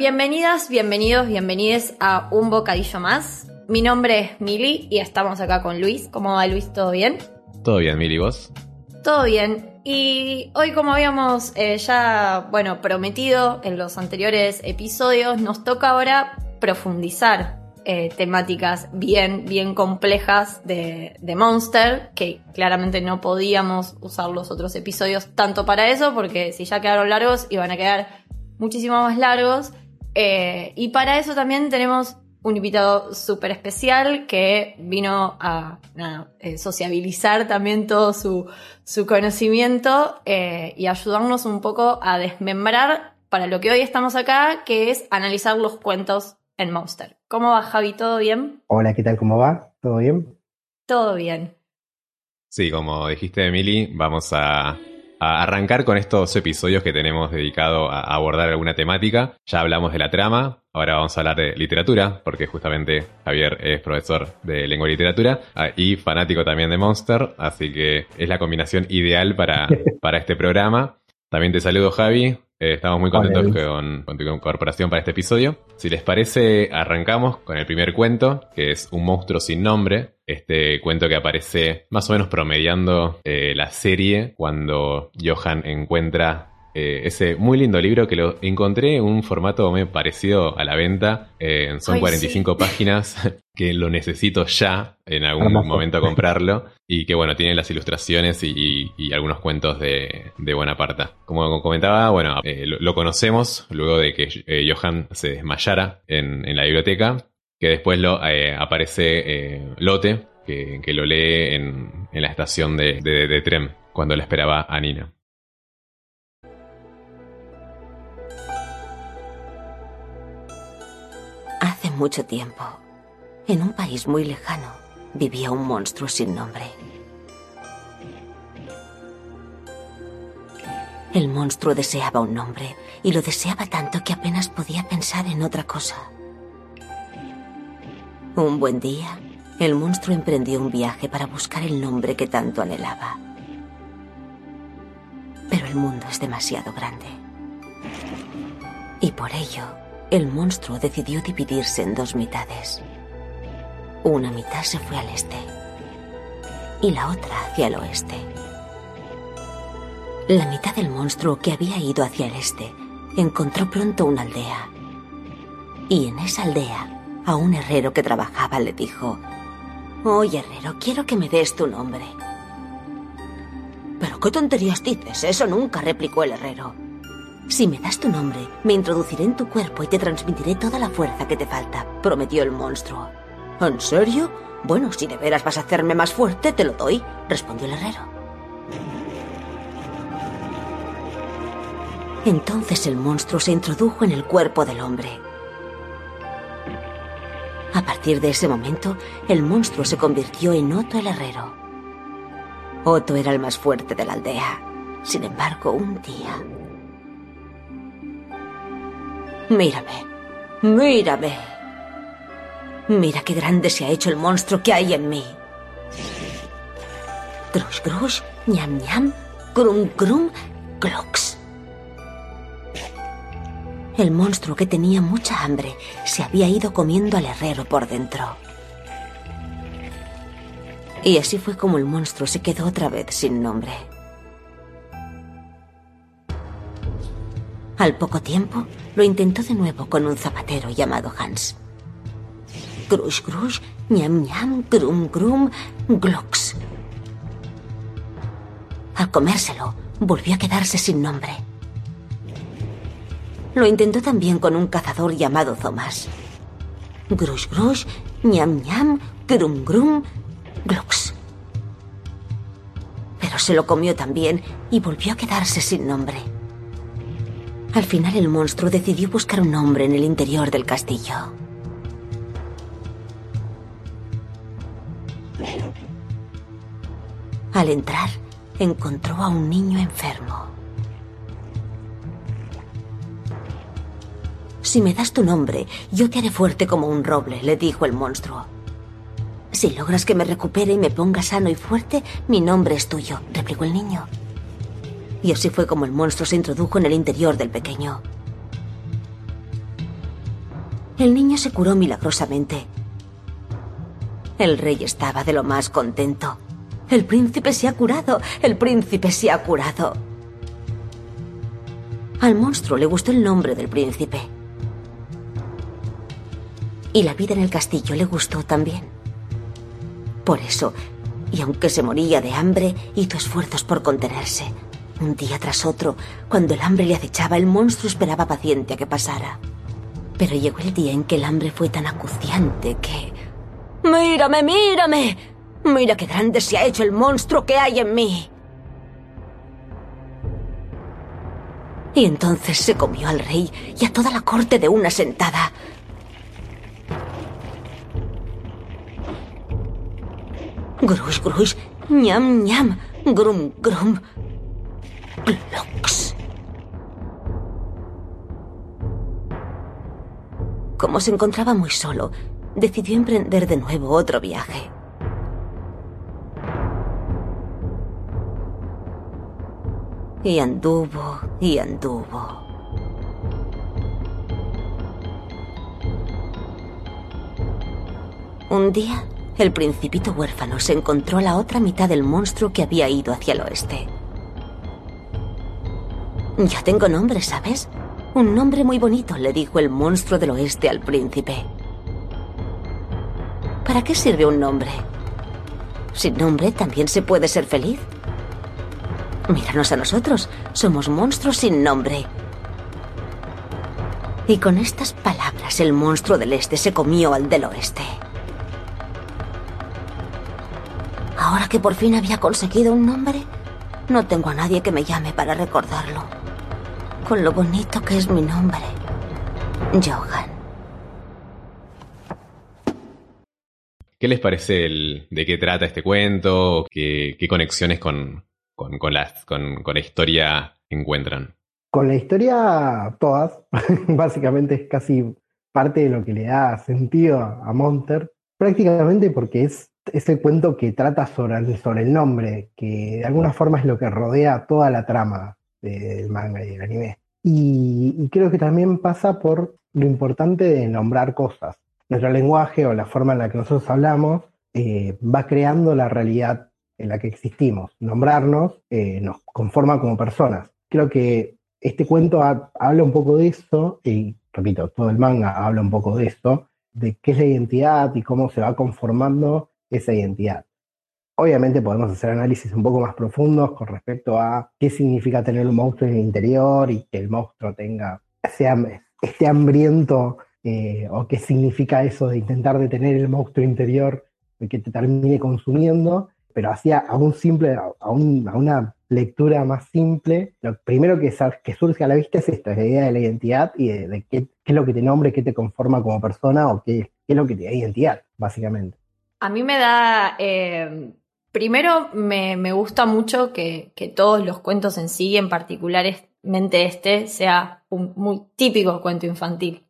bienvenidas, bienvenidos, bienvenides a un bocadillo más. Mi nombre es Mili y estamos acá con Luis. ¿Cómo va Luis? ¿Todo bien? Todo bien, Mili, ¿vos? Todo bien. Y hoy, como habíamos eh, ya, bueno, prometido en los anteriores episodios, nos toca ahora profundizar eh, temáticas bien, bien complejas de, de, Monster, que claramente no podíamos usar los otros episodios tanto para eso, porque si ya quedaron largos, iban a quedar muchísimo más largos. Eh, y para eso también tenemos un invitado súper especial que vino a eh, sociabilizar también todo su, su conocimiento y ayudarnos un poco a desmembrar para lo que hoy estamos acá, que es analizar los cuentos en Monster. ¿Cómo va, Javi? ¿Todo bien? Hola, ¿qué tal? ¿Cómo va? ¿Todo bien? Todo bien. Sí, como dijiste, Emily, vamos a, arrancar con estos episodios que tenemos dedicado a abordar alguna temática. Ya hablamos de la trama, ahora vamos a hablar de literatura, porque justamente Javier es profesor de lengua y literatura ah, y fanático también de Monster, así que es la combinación ideal para, para este programa. También te saludo, Javi. Eh, estamos muy contentos con, tu incorporación para este episodio. Si les parece, arrancamos con el primer cuento, que es Un monstruo sin nombre. Este cuento que aparece más o menos promediando eh, la serie cuando Johan encuentra eh, ese muy lindo libro que lo encontré en un formato muy parecido a la venta. Eh, son 45 páginas que lo necesito ya en algún momento comprarlo. Y que bueno, tiene las ilustraciones y, algunos cuentos de, de Buenaparta. Como comentaba, bueno, eh, lo, conocemos luego de que Johan se desmayara en, la biblioteca. Que después lo aparece Lote, que, lo lee en, la estación de, de tren cuando le esperaba a Nina. Mucho tiempo, en un país muy lejano, vivía un monstruo sin nombre. El monstruo deseaba un nombre y lo deseaba tanto que apenas podía pensar en otra cosa. Un buen día, el monstruo emprendió un viaje para buscar el nombre que tanto anhelaba. Pero el mundo es demasiado grande. Y por ello, el monstruo decidió dividirse en dos mitades. Una mitad se fue al este y la otra hacia el oeste. La mitad del monstruo que había ido hacia el este encontró pronto una aldea. Y en esa aldea, a un herrero que trabajaba le dijo, Oye, herrero, quiero que me des tu nombre. Pero qué tonterías dices, eso nunca, replicó el herrero. Si me das tu nombre, me introduciré en tu cuerpo y te transmitiré toda la fuerza que te falta, prometió el monstruo. ¿En serio? Bueno, si de veras vas a hacerme más fuerte, te lo doy, respondió el herrero. Entonces el monstruo se introdujo en el cuerpo del hombre. A partir de ese momento, el monstruo se convirtió en Otto el herrero. Otto era el más fuerte de la aldea. Sin embargo, un día, Mírame. Mírame. Mira qué grande se ha hecho el monstruo que hay en mí. Grush, grush, ñam, ñam, grum, grum, glox. El monstruo que tenía mucha hambre se había ido comiendo al herrero por dentro. Y así fue como el monstruo se quedó otra vez sin nombre. Al poco tiempo, lo intentó de nuevo con un zapatero llamado Hans. Grush, grush, ñam, ñam, grum, grum, glox. Al comérselo, volvió a quedarse sin nombre. Lo intentó también con un cazador llamado Thomas. Grush, grush, ñam, ñam, grum, grum, glox. Pero se lo comió también y volvió a quedarse sin nombre. Al final el monstruo decidió buscar un hombre en el interior del castillo. Al entrar, encontró a un niño enfermo. Si me das tu nombre, yo te haré fuerte como un roble, le dijo el monstruo. Si logras que me recupere y me ponga sano y fuerte, mi nombre es tuyo, replicó el niño. Y así fue como el monstruo se introdujo en el interior del pequeño. El niño se curó milagrosamente. El rey estaba de lo más contento. El príncipe se ha curado, el príncipe se ha curado. Al monstruo le gustó el nombre del príncipe. Y la vida en el castillo le gustó también. Por eso, y aunque se moría de hambre, hizo esfuerzos por contenerse. Un día tras otro, cuando el hambre le acechaba, el monstruo esperaba paciente a que pasara. Pero llegó el día en que el hambre fue tan acuciante que... ¡Mírame, mírame! Mira qué grande se ha hecho el monstruo que hay en mí. Y entonces se comió al rey y a toda la corte de una sentada. Grush, grush, ñam, ñam, grum, grum, Como se encontraba muy solo, decidió emprender de nuevo otro viaje. Y anduvo y anduvo. Un día, el principito huérfano se encontró la otra mitad del monstruo que había ido hacia el oeste. Ya tengo nombre, ¿sabes? Un nombre muy bonito, le dijo el monstruo del oeste al príncipe. ¿Para qué sirve un nombre? Sin nombre también se puede ser feliz. Míranos a nosotros, somos monstruos sin nombre. Y con estas palabras el monstruo del este se comió al del oeste. Ahora que por fin había conseguido un nombre, no tengo a nadie que me llame para recordarlo. Con lo bonito que es mi nombre. Johan. ¿Qué les parece el, de qué trata este cuento? ¿Qué, qué conexiones con, con, con, la, con, con la historia encuentran? Con la historia, todas. Básicamente es casi parte de lo que le da sentido a Monster. Prácticamente porque es ese cuento que trata sobre el, sobre el nombre, que de alguna forma es lo que rodea toda la trama del manga y del anime. Y, creo que también pasa por lo importante de nombrar cosas. Nuestro lenguaje o la forma en la que nosotros hablamos eh, va creando la realidad en la que existimos. Nombrarnos eh, nos conforma como personas. Creo que este cuento ha, habla un poco de eso, y repito, todo el manga habla un poco de esto, de qué es la identidad y cómo se va conformando esa identidad. Obviamente podemos hacer análisis un poco más profundos con respecto a qué significa tener un monstruo en el interior y que el monstruo tenga, sea, esté hambriento eh, o qué significa eso de intentar detener el monstruo interior y que te termine consumiendo, pero hacia a un simple, a, un, a, una lectura más simple, lo primero que, surge a la vista es esta, la idea de la identidad y de, qué, es lo que te nombra, qué te conforma como persona o qué, qué es lo que te da identidad, básicamente. A mí me da. Eh, primero, me, gusta mucho que, todos los cuentos en sí, en particularmente este, sea un muy típico cuento infantil.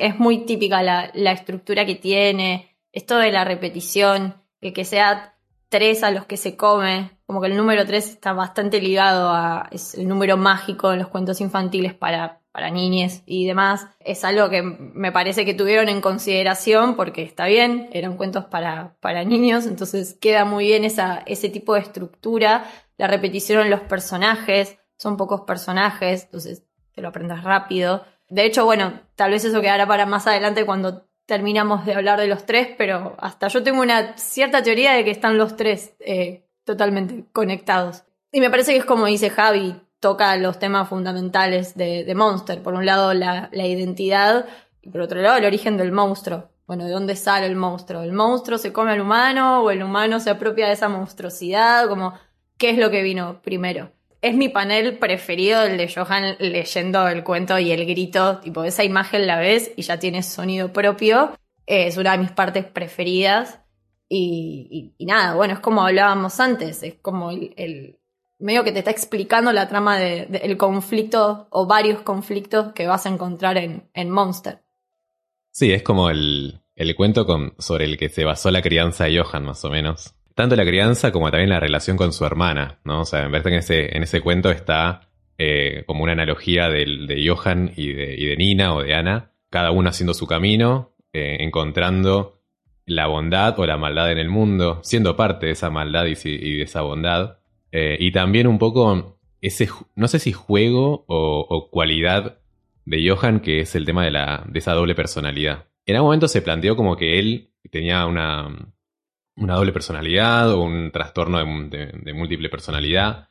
Es muy típica la, la estructura que tiene, esto de la repetición, que, que sea tres a los que se come, como que el número tres está bastante ligado a. es el número mágico en los cuentos infantiles para para niñes y demás, es algo que me parece que tuvieron en consideración porque está bien, eran cuentos para, para niños, entonces queda muy bien esa, ese tipo de estructura, la repetición en los personajes, son pocos personajes, entonces te lo aprendas rápido. De hecho, bueno, tal vez eso quedará para más adelante cuando terminamos de hablar de los tres, pero hasta yo tengo una cierta teoría de que están los tres eh, totalmente conectados. Y me parece que es como dice Javi, toca los temas fundamentales de, Monster. Por un lado, la, identidad y por otro lado, el origen del monstruo. Bueno, ¿de dónde sale el monstruo? ¿El monstruo se come al humano o el humano se apropia de esa monstruosidad? Como, ¿qué es lo que vino primero? Es mi panel preferido, el de Johan leyendo el cuento y el grito, tipo, esa imagen la ves y ya tiene sonido propio. Es una de mis partes preferidas. Y, nada, bueno, es como hablábamos antes, es como el medio que te está explicando la trama del de, de conflicto o varios conflictos que vas a encontrar en, en Monster. Sí, es como el, el cuento sobre el que se basó la crianza de Johan, más o menos. Tanto la crianza como también la relación con su hermana, ¿no? O sea, en en ese, en ese cuento está eh, como una analogía del, de Johan y de, y de Nina o de Ana, cada uno haciendo su camino, eh, encontrando la bondad o la maldad en el mundo, siendo parte de esa maldad y, de esa bondad. Eh, y también un poco ese, no sé si juego o, cualidad de Johan, que es el tema de, la, de esa doble personalidad. En algún momento se planteó como que él tenía una, una doble personalidad o un trastorno de, múltiple personalidad.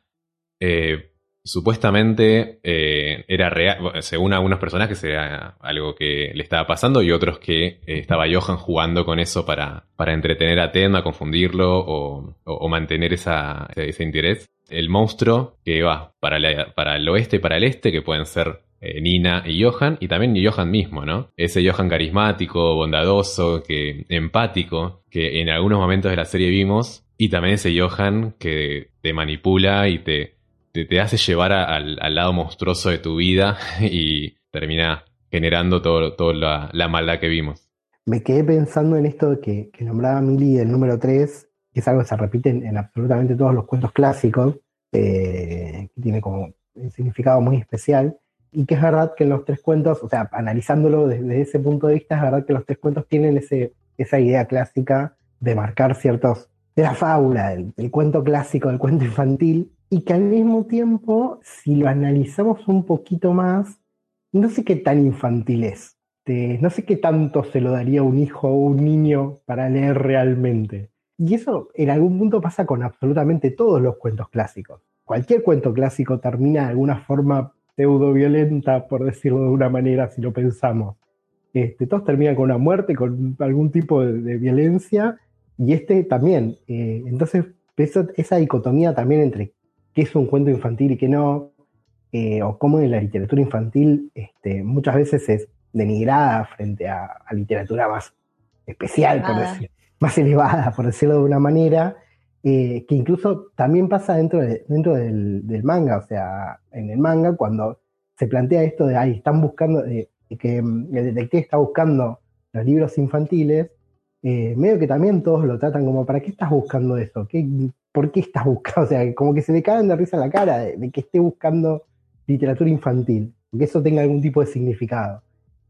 Eh, supuestamente eh, era real, según algunos personajes era algo que le estaba pasando y otros que eh, estaba Johan jugando con eso para, para entretener a Tema, confundirlo o, mantener esa, ese interés. El monstruo que va para, para el oeste y para el este, que pueden ser eh, Nina y Johan, y también Johan mismo, ¿no? Ese Johan carismático, bondadoso, que empático, que en algunos momentos de la serie vimos, y también ese Johan que te manipula y te, te, hace llevar al, lado monstruoso de tu vida y termina generando toda todo la, maldad que vimos. Me quedé pensando en esto que, que nombraba Mili del número 3, que es algo que se repite en, absolutamente todos los cuentos clásicos, eh, que tiene como un significado muy especial, y que es verdad que en los tres cuentos, o sea, analizándolo desde ese punto de vista, es verdad que los tres cuentos tienen ese, esa idea clásica de marcar ciertos, de la fábula, del, cuento clásico, del cuento infantil, y que al mismo tiempo, si lo analizamos un poquito más, no sé qué tan infantil es. no sé qué tanto se lo daría un hijo o un niño para leer realmente. Y eso en algún punto pasa con absolutamente todos los cuentos clásicos. Cualquier cuento clásico termina de alguna forma pseudo violenta, por decirlo de una manera, si lo pensamos. Este, todos terminan con una muerte, con algún tipo de, violencia, y este también. Eh, entonces, esa dicotomía también entre qué es un cuento infantil y qué no, eh, o cómo en la literatura infantil este, muchas veces es denigrada frente a, literatura más especial, por decir, más elevada, por decirlo de una manera, eh, que incluso también pasa dentro, dentro del, manga, o sea, en el manga cuando se plantea esto de, ay, están buscando, eh, que mm, el detective está buscando los libros infantiles, eh, medio que también todos lo tratan como, ¿para qué estás buscando eso? ¿Qué, ¿Por qué estás buscando? O sea, como que se le caen de risa la cara de, que esté buscando literatura infantil, que eso tenga algún tipo de significado.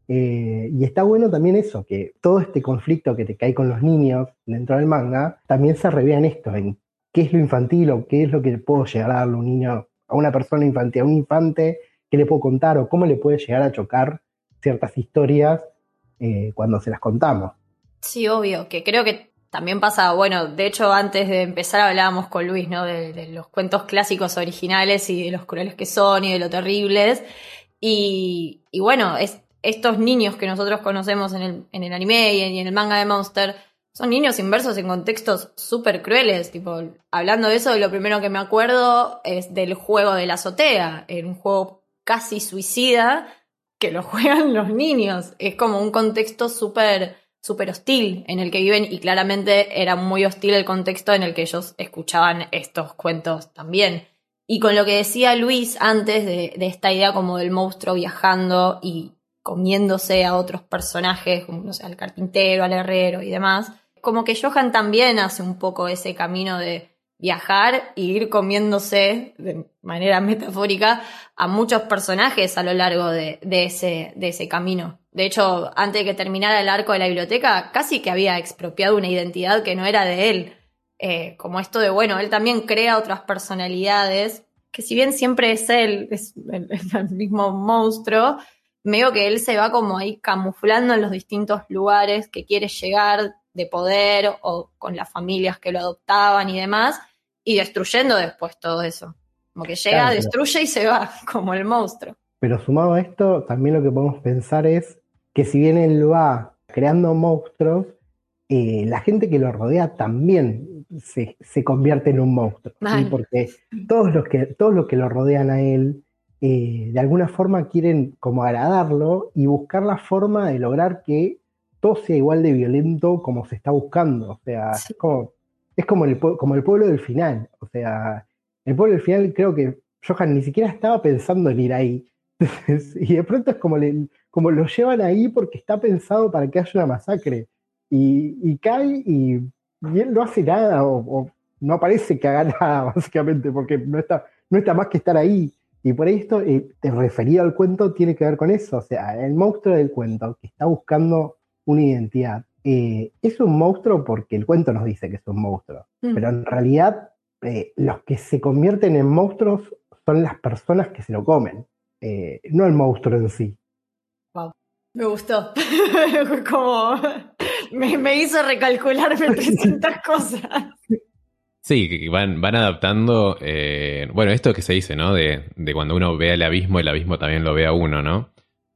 Eh, y está bueno también eso, que todo este conflicto que te cae con los niños dentro del manga, también se revea en esto, en qué es lo infantil o qué es lo que le puedo llegar a darle a un niño, a una persona infantil, a un infante, qué le puedo contar o cómo le puede llegar a chocar ciertas historias eh, cuando se las contamos. Sí, obvio, que creo que también pasa, bueno, de hecho antes de empezar hablábamos con Luis, ¿no? De, los cuentos clásicos originales y de los crueles que son y de lo terribles. Y, y bueno, es, estos niños que nosotros conocemos en el, en el anime y en, el manga de Monster son niños inversos en contextos súper crueles. Tipo, hablando de eso, lo primero que me acuerdo es del juego de la azotea, en un juego casi suicida que lo juegan los niños. Es como un contexto súper súper hostil en el que viven y claramente era muy hostil el contexto en el que ellos escuchaban estos cuentos también. Y con lo que decía Luis antes de, esta idea como del monstruo viajando y comiéndose a otros personajes, como no sé, al carpintero, al herrero y demás. Como que Johan también hace un poco ese camino de viajar y ir comiéndose de manera metafórica a muchos personajes a lo largo de ese camino. De hecho, antes de que terminara el arco de la biblioteca, casi que había expropiado una identidad que no era de él. Eh, como esto de, bueno, él también crea otras personalidades, que si bien siempre es él, es el mismo monstruo, veo que él se va como ahí camuflando en los distintos lugares que quiere llegar de poder o con las familias que lo adoptaban y demás, y destruyendo después todo eso. Como que llega, destruye y se va, como el monstruo. Pero sumado a esto, también lo que podemos pensar es que si bien él va creando monstruos, eh, la gente que lo rodea también se, convierte en un monstruo. Porque todos los, que, todos los que lo rodean a él eh, de alguna forma quieren como agradarlo y buscar la forma de lograr que todo sea igual de violento como se está buscando. O sea, es como, es como el, como el pueblo del final. O sea, el pueblo del final creo que Johan ni siquiera estaba pensando en ir ahí. y de pronto es como, le, como lo llevan ahí porque está pensado para que haya una masacre. Y, cae y, él no hace nada o, no parece que haga nada, básicamente, porque no está, no está más que estar ahí. Y por esto, eh, te referido al cuento, tiene que ver con eso. O sea, el monstruo del cuento que está buscando una identidad eh, es un monstruo porque el cuento nos dice que es un monstruo. Mm. Pero en realidad, eh, los que se convierten en monstruos son las personas que se lo comen, eh, no el monstruo en sí. Me gustó. Como me, me hizo recalcularme 300 cosas. Sí, van, van adaptando, eh, bueno, esto que se dice, ¿no? De, de cuando uno ve el abismo, el abismo también lo ve a uno, ¿no?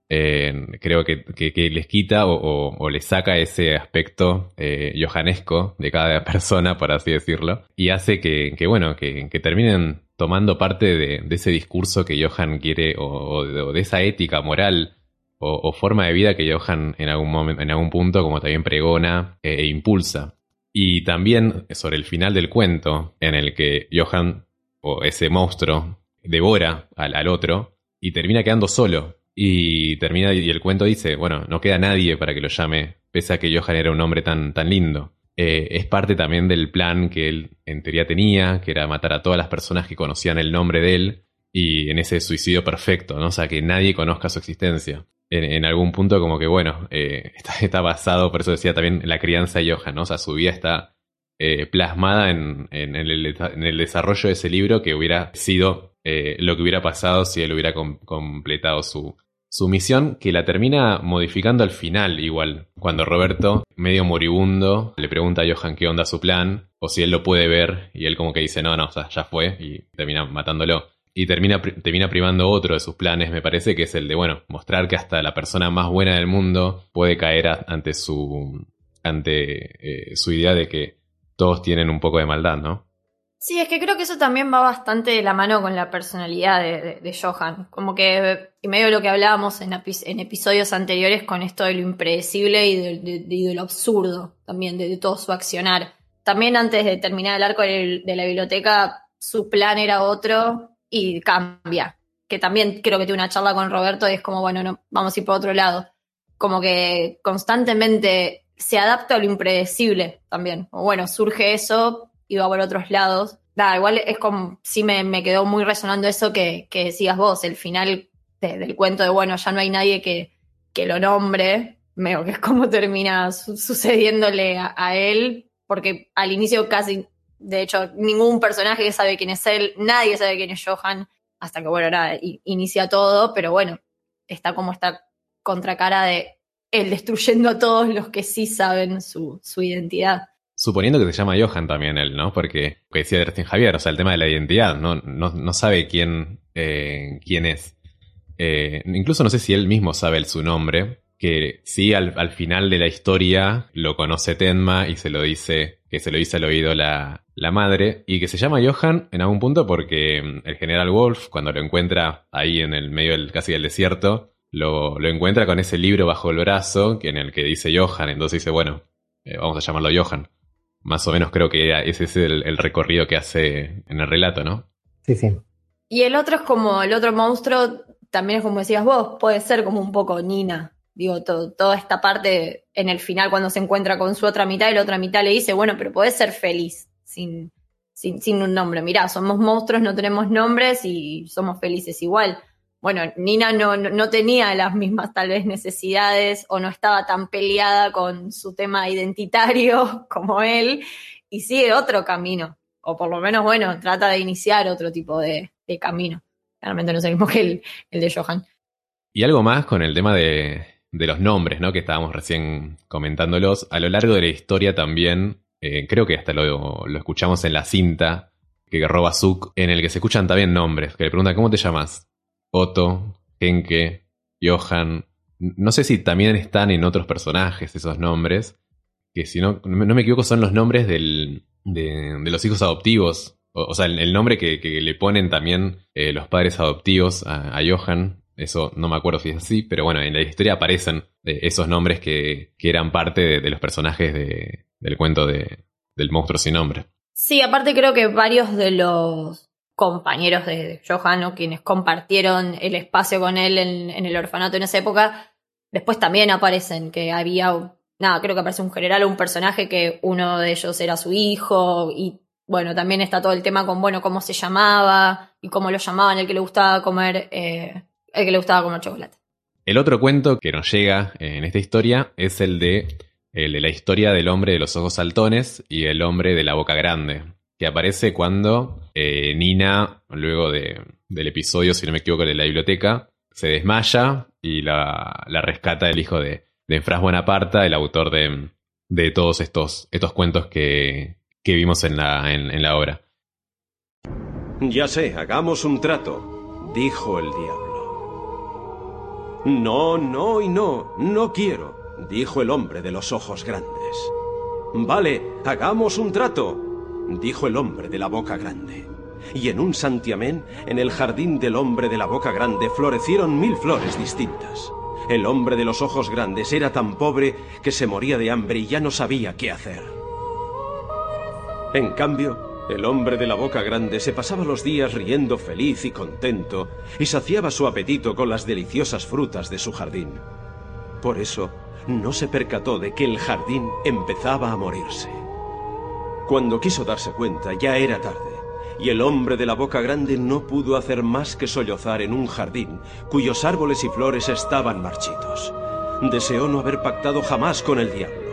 Eh, creo que, que- que les quita o, o- o les saca ese aspecto eh, johanesco de cada persona, por así decirlo, y hace que, que, bueno, que, que terminen tomando parte de, ese discurso que Johan quiere o, de, esa ética moral o, o forma de vida que Johan en algún momento, en algún punto, como también pregona eh, e impulsa. Y también sobre el final del cuento, en el que Johan, o ese monstruo, devora al, al otro y termina quedando solo. Y termina, y el cuento dice, bueno, no queda nadie para que lo llame, pese a que Johan era un hombre tan, tan lindo. Eh, es parte también del plan que él en teoría tenía, que era matar a todas las personas que conocían el nombre de él, y en ese suicidio perfecto, ¿no? O sea, que nadie conozca su existencia. En, algún punto como que, bueno, eh, está, basado, por eso decía también, la crianza de Johan, ¿no? O sea, su vida está eh, plasmada en, en el, desarrollo de ese libro que hubiera sido lo que hubiera pasado si él hubiera com- completado su, su misión, que la termina modificando al final igual, cuando Roberto, medio moribundo, le pregunta a Johan qué onda su plan, o si él lo puede ver, y él como que dice, no, no, o sea, ya fue, y termina matándolo. Y termina, termina privando otro de sus planes, me parece, que es el de, bueno, mostrar que hasta la persona más buena del mundo puede caer ante su, ante eh, su idea de que todos tienen un poco de maldad, ¿no? Sí, es que creo que eso también va bastante de la mano con la personalidad de, Johan. Como que, y medio lo que hablábamos en, epi- en episodios anteriores con esto de lo impredecible y de, lo absurdo también, de, todo su accionar. También antes de terminar el arco de la biblioteca, su plan era otro y cambia. Que también creo que tuve una charla con Roberto y es como, bueno, no, vamos a ir por otro lado. Como que constantemente se adapta a lo impredecible también. O bueno, surge eso va por otros lados. Da, igual es como, sí me, me quedó muy resonando eso que, que decías vos, el final de- del cuento de, bueno, ya no hay nadie que, que lo nombre, veo que es como termina su- sucediéndole a, él, porque al inicio casi, de hecho, ningún personaje sabe quién es él, nadie sabe quién es Johan, hasta que, bueno, nada, i- inicia todo, pero bueno, está como esta contracara de él destruyendo a todos los que sí saben su, su identidad. Suponiendo que se llama Johan también él, ¿no? Porque, que decía Dertin Javier, o sea, el tema de la identidad, no, no, sabe quién, eh, quién es. Eh, incluso no sé si él mismo sabe su nombre, que sí al, al final de la historia lo conoce Tenma y se lo dice, que se lo dice al oído la, la madre, y que se llama Johan en algún punto porque mm, el general Wolf, cuando lo encuentra ahí en el medio del, casi del desierto, lo, lo encuentra con ese libro bajo el brazo, que en el que dice Johan, entonces dice, bueno, eh, vamos a llamarlo Johan. Más o menos creo que era- ese es el, el recorrido que hace en el relato, ¿no? Sí, sí. Y el otro es como, el otro monstruo, también es como decías vos, puede ser como un poco Nina. Digo, to- toda esta parte en el final cuando se encuentra con su otra mitad y la otra mitad le dice, bueno, pero podés ser feliz sin, sin, sin un nombre. Mirá, somos monstruos, no tenemos nombres y somos felices igual. Bueno, Nina no, no, tenía las mismas tal vez necesidades o no estaba tan peleada con su tema identitario como él y sigue otro camino. O por lo menos, bueno, trata de iniciar otro tipo de, de camino. Claramente no es el mismo que el, el de Johan. Y algo más con el tema de, de los nombres, ¿no? Que estábamos recién comentándolos. A lo largo de la historia también, eh, creo que hasta lo, lo escuchamos en la cinta que roba Zook, en el que se escuchan también nombres, que le preguntan, ¿cómo te llamas? Otto, Henke, Johan. No sé si también están en otros personajes esos nombres, que si no, no me equivoco son los nombres del, de, los hijos adoptivos. O, sea, el, nombre que, le ponen también eh, los padres adoptivos a, a Johan. Eso no me acuerdo si es así, pero bueno, en la historia aparecen eh, esos nombres que, que eran parte de, de los personajes de- del cuento de, del monstruo sin nombre. Sí, aparte creo que varios de los compañeros de Johan o quienes compartieron el espacio con él en, en el orfanato en esa época, después también aparecen que había, nada, creo que aparece un general o un personaje que uno de ellos era su hijo y bueno, también está todo el tema con, bueno, cómo se llamaba y cómo lo llamaban, el que le gustaba comer, eh, el que le gustaba comer chocolate. El otro cuento que nos llega en esta historia es el de, el de la historia del hombre de los ojos saltones y el hombre de la boca grande, que aparece cuando eh, Nina, luego de, del episodio, si no me equivoco, de la biblioteca, se desmaya y la, la rescata el hijo de, de Franz Bonaparte, el autor de, de todos estos, estos cuentos que, que vimos en la, en la obra. Ya sé, hagamos un trato, dijo el diablo. No, no y no, no quiero, dijo el hombre de los ojos grandes. Vale, hagamos un trato, dijo el hombre de la boca grande. Y en un santiamén, en el jardín del hombre de la boca grande, florecieron mil flores distintas. El hombre de los ojos grandes era tan pobre que se moría de hambre y ya no sabía qué hacer. En cambio, el hombre de la boca grande se pasaba los días riendo feliz y contento y saciaba su apetito con las deliciosas frutas de su jardín. Por eso, no se percató de que el jardín empezaba a morirse. Cuando quiso darse cuenta, ya era tarde, y el hombre de la boca grande no pudo hacer más que sollozar en un jardín cuyos árboles y flores estaban marchitos. Deseó no haber pactado jamás con el diablo.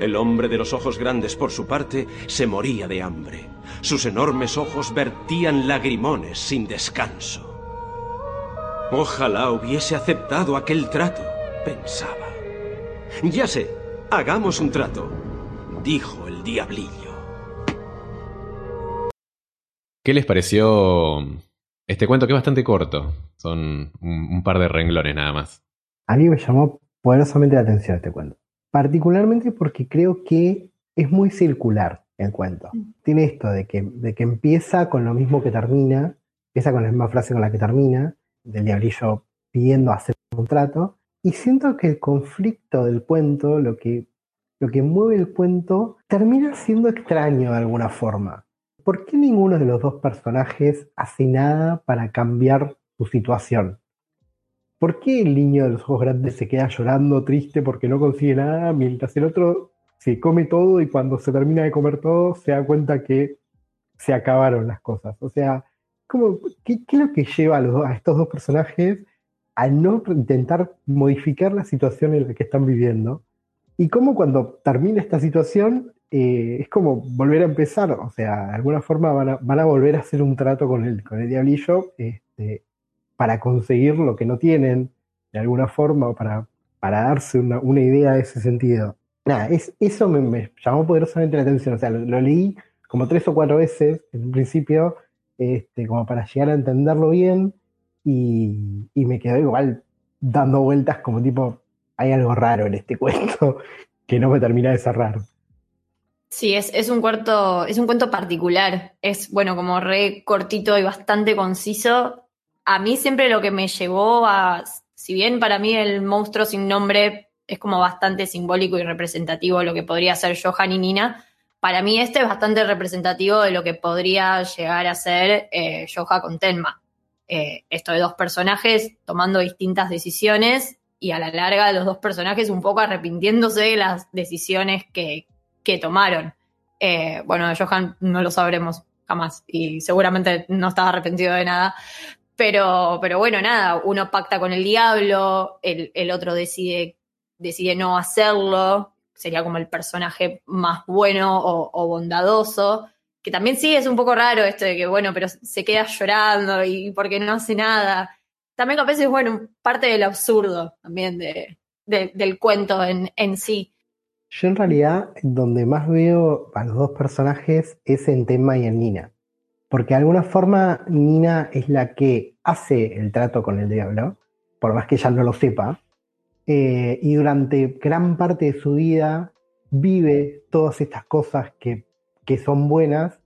El hombre de los ojos grandes, por su parte, se moría de hambre. Sus enormes ojos vertían lagrimones sin descanso. Ojalá hubiese aceptado aquel trato, pensaba. Ya sé, hagamos un trato, dijo el diablillo. ¿Qué les pareció este cuento que es bastante corto? Son un, un par de renglones nada más. A mí me llamó poderosamente la atención este cuento. Particularmente porque creo que es muy circular el cuento. Tiene esto de que, de que empieza con lo mismo que termina, empieza con la misma frase con la que termina, del diablillo pidiendo hacer un trato, y siento que el conflicto del cuento, lo que, lo que mueve el cuento, termina siendo extraño de alguna forma. ¿Por qué ninguno de los dos personajes hace nada para cambiar su situación? ¿Por qué el niño de los ojos grandes se queda llorando triste porque no consigue nada, mientras el otro se come todo y cuando se termina de comer todo se da cuenta que se acabaron las cosas? O sea, ¿cómo, qué, es lo que lleva a, los, a estos dos personajes a no intentar modificar la situación en la que están viviendo? Y cómo cuando termina esta situación eh, es como volver a empezar, o sea, de alguna forma van a, volver a hacer un trato con el, con el diablillo este, para conseguir lo que no tienen, de alguna forma, para, para darse una, idea de ese sentido. Nada, es, eso me, me, llamó poderosamente la atención, o sea, lo, lo, leí como tres o cuatro veces en un principio, este, como para llegar a entenderlo bien, y, y me quedó igual dando vueltas como tipo, hay algo raro en este cuento que no me termina de cerrar. Sí, es, es, un cuarto, es un cuento particular. Es, bueno, como re cortito y bastante conciso. A mí siempre lo que me llevó a, si bien para mí el monstruo sin nombre es como bastante simbólico y representativo lo que podría ser Johan y Nina, para mí este es bastante representativo de lo que podría llegar a ser eh, con Tenma. Eh, esto de dos personajes tomando distintas decisiones y a la larga los dos personajes un poco arrepintiéndose de las decisiones que, que tomaron. Eh, bueno, Johan no lo sabremos jamás y seguramente no estaba arrepentido de nada. Pero, pero bueno, nada, uno pacta con el diablo, el, el otro decide, decide no hacerlo, sería como el personaje más bueno o, bondadoso, que también sí es un poco raro esto de que, bueno, pero se queda llorando y porque no hace nada. También a veces, bueno, parte del absurdo también de, del cuento en, en sí. Yo en realidad donde más veo a los dos personajes es en Tenma y en Nina. Porque de alguna forma Nina es la que hace el trato con el diablo, por más que ella no lo sepa, eh, y durante gran parte de su vida vive todas estas cosas que, que son buenas,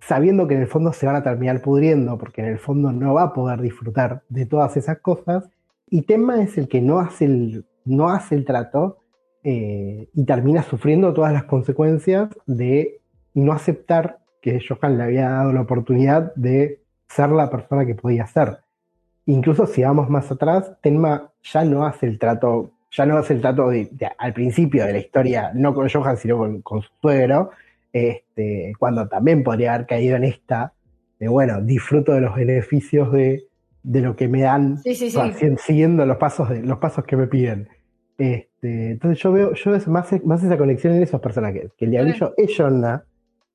sabiendo que en el fondo se van a terminar pudriendo, porque en el fondo no va a poder disfrutar de todas esas cosas, y Tenma es el que no hace el, no hace el trato, eh, y termina sufriendo todas las consecuencias de no aceptar que Johan le había dado la oportunidad de ser la persona que podía ser. Incluso si vamos más atrás, Tenma ya no hace el trato, ya no hace el trato de, de, al principio de la historia, no con Johan, sino con, con su suegro, este, cuando también podría haber caído en esta, de bueno, disfruto de los beneficios de, de lo que me dan Sí, sí, sí. o sea, siguiendo los pasos, de, los pasos que me piden. Este, entonces yo veo, yo veo más, más esa conexión en esos personajes, que el diablillo es Yonna,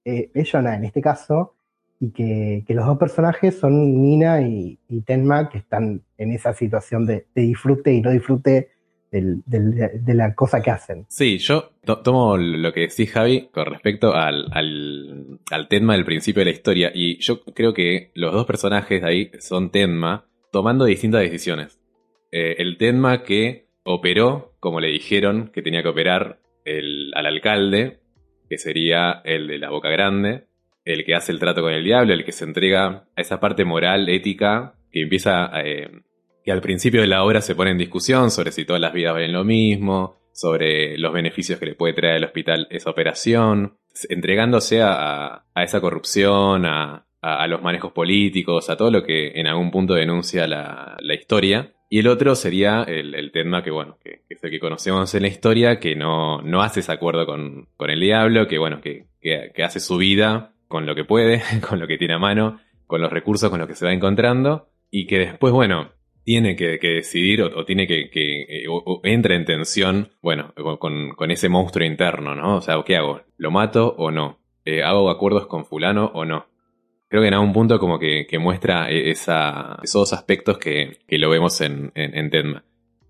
eh, es en este caso, y que, que los dos personajes son Nina y, y Tenma, que están en esa situación de, de disfrute y no disfrute del- del- de la cosa que hacen. Sí, yo to- tomo lo que decís, Javi, con respecto al, al, al Tenma del principio de la historia. Y yo creo que los dos personajes de ahí son Tenma tomando distintas decisiones. Eh, el Tenma que operó, como le dijeron que tenía que operar el, al alcalde, que sería el de la boca grande, el que hace el trato con el diablo, el que se entrega a esa parte moral, ética, que empieza eh, que al principio de la obra se pone en discusión sobre si todas las vidas valen lo mismo, sobre los beneficios que le puede traer al hospital esa operación, entregándose a, a esa corrupción, a, a- a los manejos políticos, a todo lo que en algún punto denuncia la, la historia. Y el otro sería el, Tenma, que bueno, que, que es el que conocemos en la historia, que no, no hace ese acuerdo con, con el diablo, que bueno, que, que- hace su vida con lo que puede, con lo que tiene a mano, con los recursos con los que se va encontrando, y que después, bueno, tiene que, decidir o, o tiene que, que eh, entra en tensión, bueno, con, con ese monstruo interno, ¿no? O sea, ¿qué hago? ¿Lo mato o no? Eh, ¿Hago acuerdos con fulano o no? Creo que en algún punto como que, muestra eh, esa, esos aspectos que, lo vemos en, en, en Tenma.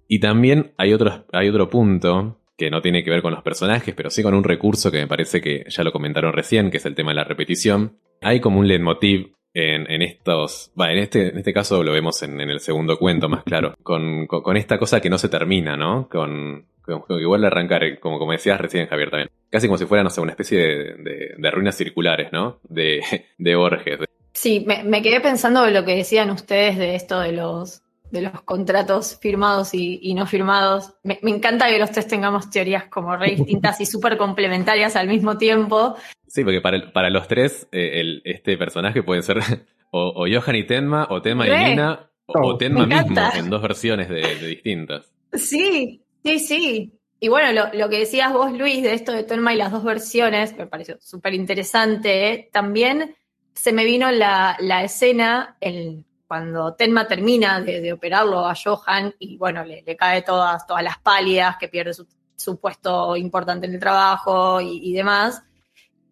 Y también hay, otros, hay otro punto que no tiene que ver con los personajes, pero sí con un recurso que me parece que ya lo comentaron recién, que es el tema de la repetición. Hay como un leitmotiv en, estos. Va, en este, en este caso lo vemos en, en el segundo cuento, más claro. Con, con, con esta cosa que no se termina, ¿no? Con, con que vuelve a arrancar, eh, como, como decías recién, Javier, también. Casi como si fuera, no sé, una especie de, de, de ruinas circulares, ¿no? De, de Borges. Sí, me, me quedé pensando en lo que decían ustedes de esto de los, de los contratos firmados y, y no firmados. Me, me encanta que los tres tengamos teorías como re distintas y súper complementarias al mismo tiempo. Sí, porque para, para los tres, eh, el, este personaje puede ser o, o Johan y Tenma, o Tenma y Nina, o, o Tenma mismo, en dos versiones de, de distintas. Sí, sí, sí. Y bueno, lo, lo que decías vos, Luis, de esto de Tenma y las dos versiones, me pareció súper interesante. ¿eh? También se me vino la, la escena el, cuando Tenma termina de, de operarlo a Johan y bueno, le, le cae todas, todas las pálidas, que pierde su, su puesto importante en el trabajo y, y demás.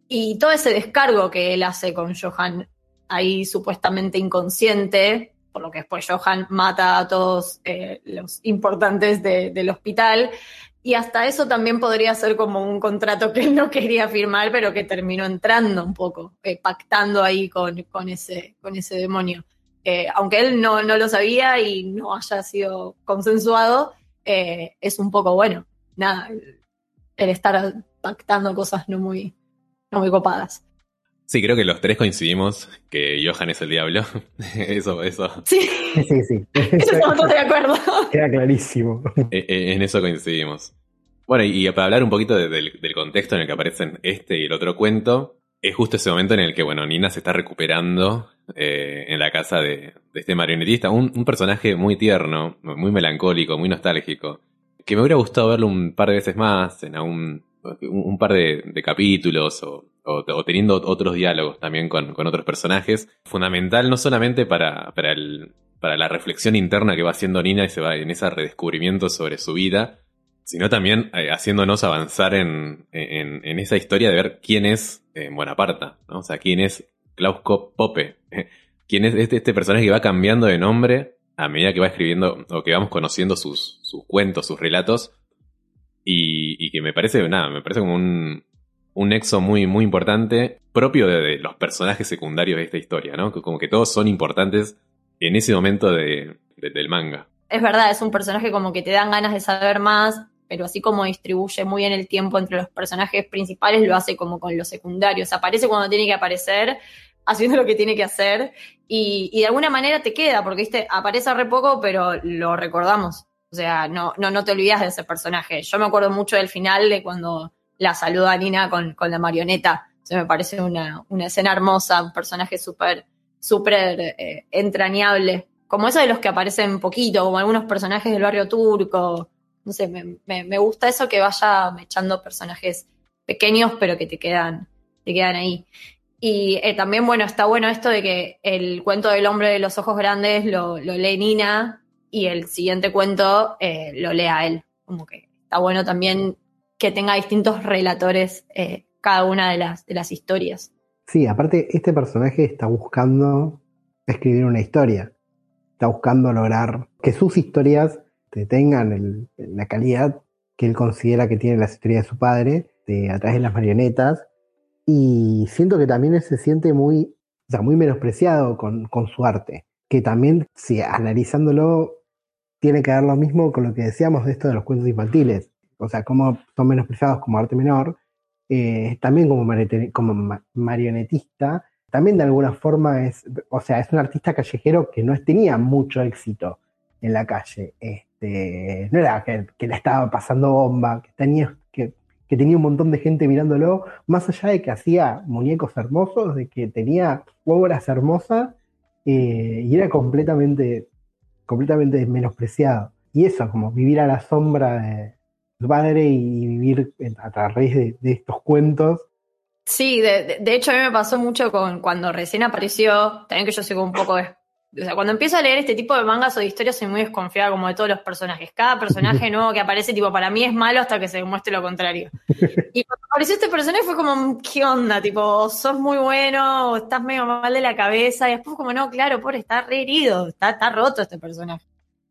Y todo ese descargo que él hace con Johan ahí supuestamente inconsciente, por lo que después Johan mata a todos eh, los importantes de- del hospital. Y hasta eso también podría ser como un contrato que él no quería firmar, pero que terminó entrando un poco, eh, pactando ahí con, con, ese, con ese demonio. Eh, aunque él no, no lo sabía y no haya sido consensuado, es un poco bueno. Nada, el estar pactando cosas no muy, no muy copadas. Sí, creo que los tres coincidimos que Johan es el diablo. eso, eso. Sí, Sí, sí, eso estamos todos de acuerdo. Queda clarísimo. Eh, eh, en eso coincidimos. Bueno, y, y para hablar un poquito de- del, del contexto en el que aparecen este y el otro cuento, es justo ese momento en el que, bueno, Nina se está recuperando eh, en la casa de, de este marionetista. Un, un personaje muy tierno, muy melancólico, muy nostálgico, que me hubiera gustado verlo un par de veces más, en algún, un, un par de, de capítulos o, o- teniendo otros diálogos también con, con otros personajes. Fundamental no solamente para, para, el, para la reflexión interna que va haciendo Nina y se va en ese redescubrimiento sobre su vida, sino también eh, haciéndonos avanzar en, en, esa historia de ver quién es eh, Bonaparte, ¿no? O sea, quién es Klaus Ko- Pope, quién es este, este personaje que va cambiando de nombre a medida que va escribiendo o que vamos conociendo sus, sus cuentos, sus relatos, y, y que me parece, nada, me parece como un, un nexo muy, muy importante propio de, los personajes secundarios de esta historia, ¿no? Como que todos son importantes en ese momento de- del manga. Es verdad, es un personaje como que te dan ganas de saber más, pero así como distribuye muy bien el tiempo entre los personajes principales, lo hace como con los secundarios. Aparece cuando tiene que aparecer, haciendo lo que tiene que hacer, y, y de alguna manera te queda, porque ¿viste? aparece re poco, pero lo recordamos. O sea, no, no, no te olvidas de ese personaje. Yo me acuerdo mucho del final de cuando la saluda a Nina con, con la marioneta. O sea, me parece una, una escena hermosa, un personaje súper, súper eh, entrañable. Como eso de los que aparecen poquito, como algunos personajes del barrio turco. No sé, me, me, gusta eso que vaya echando personajes pequeños, pero que te quedan, te quedan ahí. Y eh, también, bueno, está bueno esto de que el cuento del hombre de los ojos grandes lo, lee Nina y el siguiente cuento eh, lo lea él. Como que está bueno también que tenga distintos relatores eh, cada una de las, de las historias. Sí, aparte, este personaje está buscando escribir una historia. Está buscando lograr que sus historias tengan la calidad que él considera que tiene la historia de su padre, de, a través de las marionetas, y siento que también se siente muy, o sea, muy menospreciado con, con su arte. Que también, si analizándolo, tiene que ver lo mismo con lo que decíamos de esto de los cuentos infantiles. O sea, cómo son menospreciados como arte menor, eh, también como, marionetista, también de alguna forma es, o sea, es un artista callejero que no tenía mucho éxito en la calle. Este, no era que, que le estaba pasando bomba, que tenía, que que tenía un montón de gente mirándolo, más allá de que hacía muñecos hermosos, de que tenía obras hermosas, eh, y era completamente, completamente menospreciado. Y eso, como vivir a la sombra de padre y vivir a través de, estos cuentos. Sí, de, de, hecho a mí me pasó mucho con cuando recién apareció, también que yo soy un poco o sea, cuando empiezo a leer este tipo de mangas o de historias soy muy desconfiada como de todos los personajes. Cada personaje nuevo que aparece, tipo, para mí es malo hasta que se demuestre lo contrario. Y cuando apareció este personaje fue como, ¿qué onda? Tipo, sos muy bueno, o estás medio mal de la cabeza. Y después como, no, claro, pobre, está re herido, está, está roto este personaje.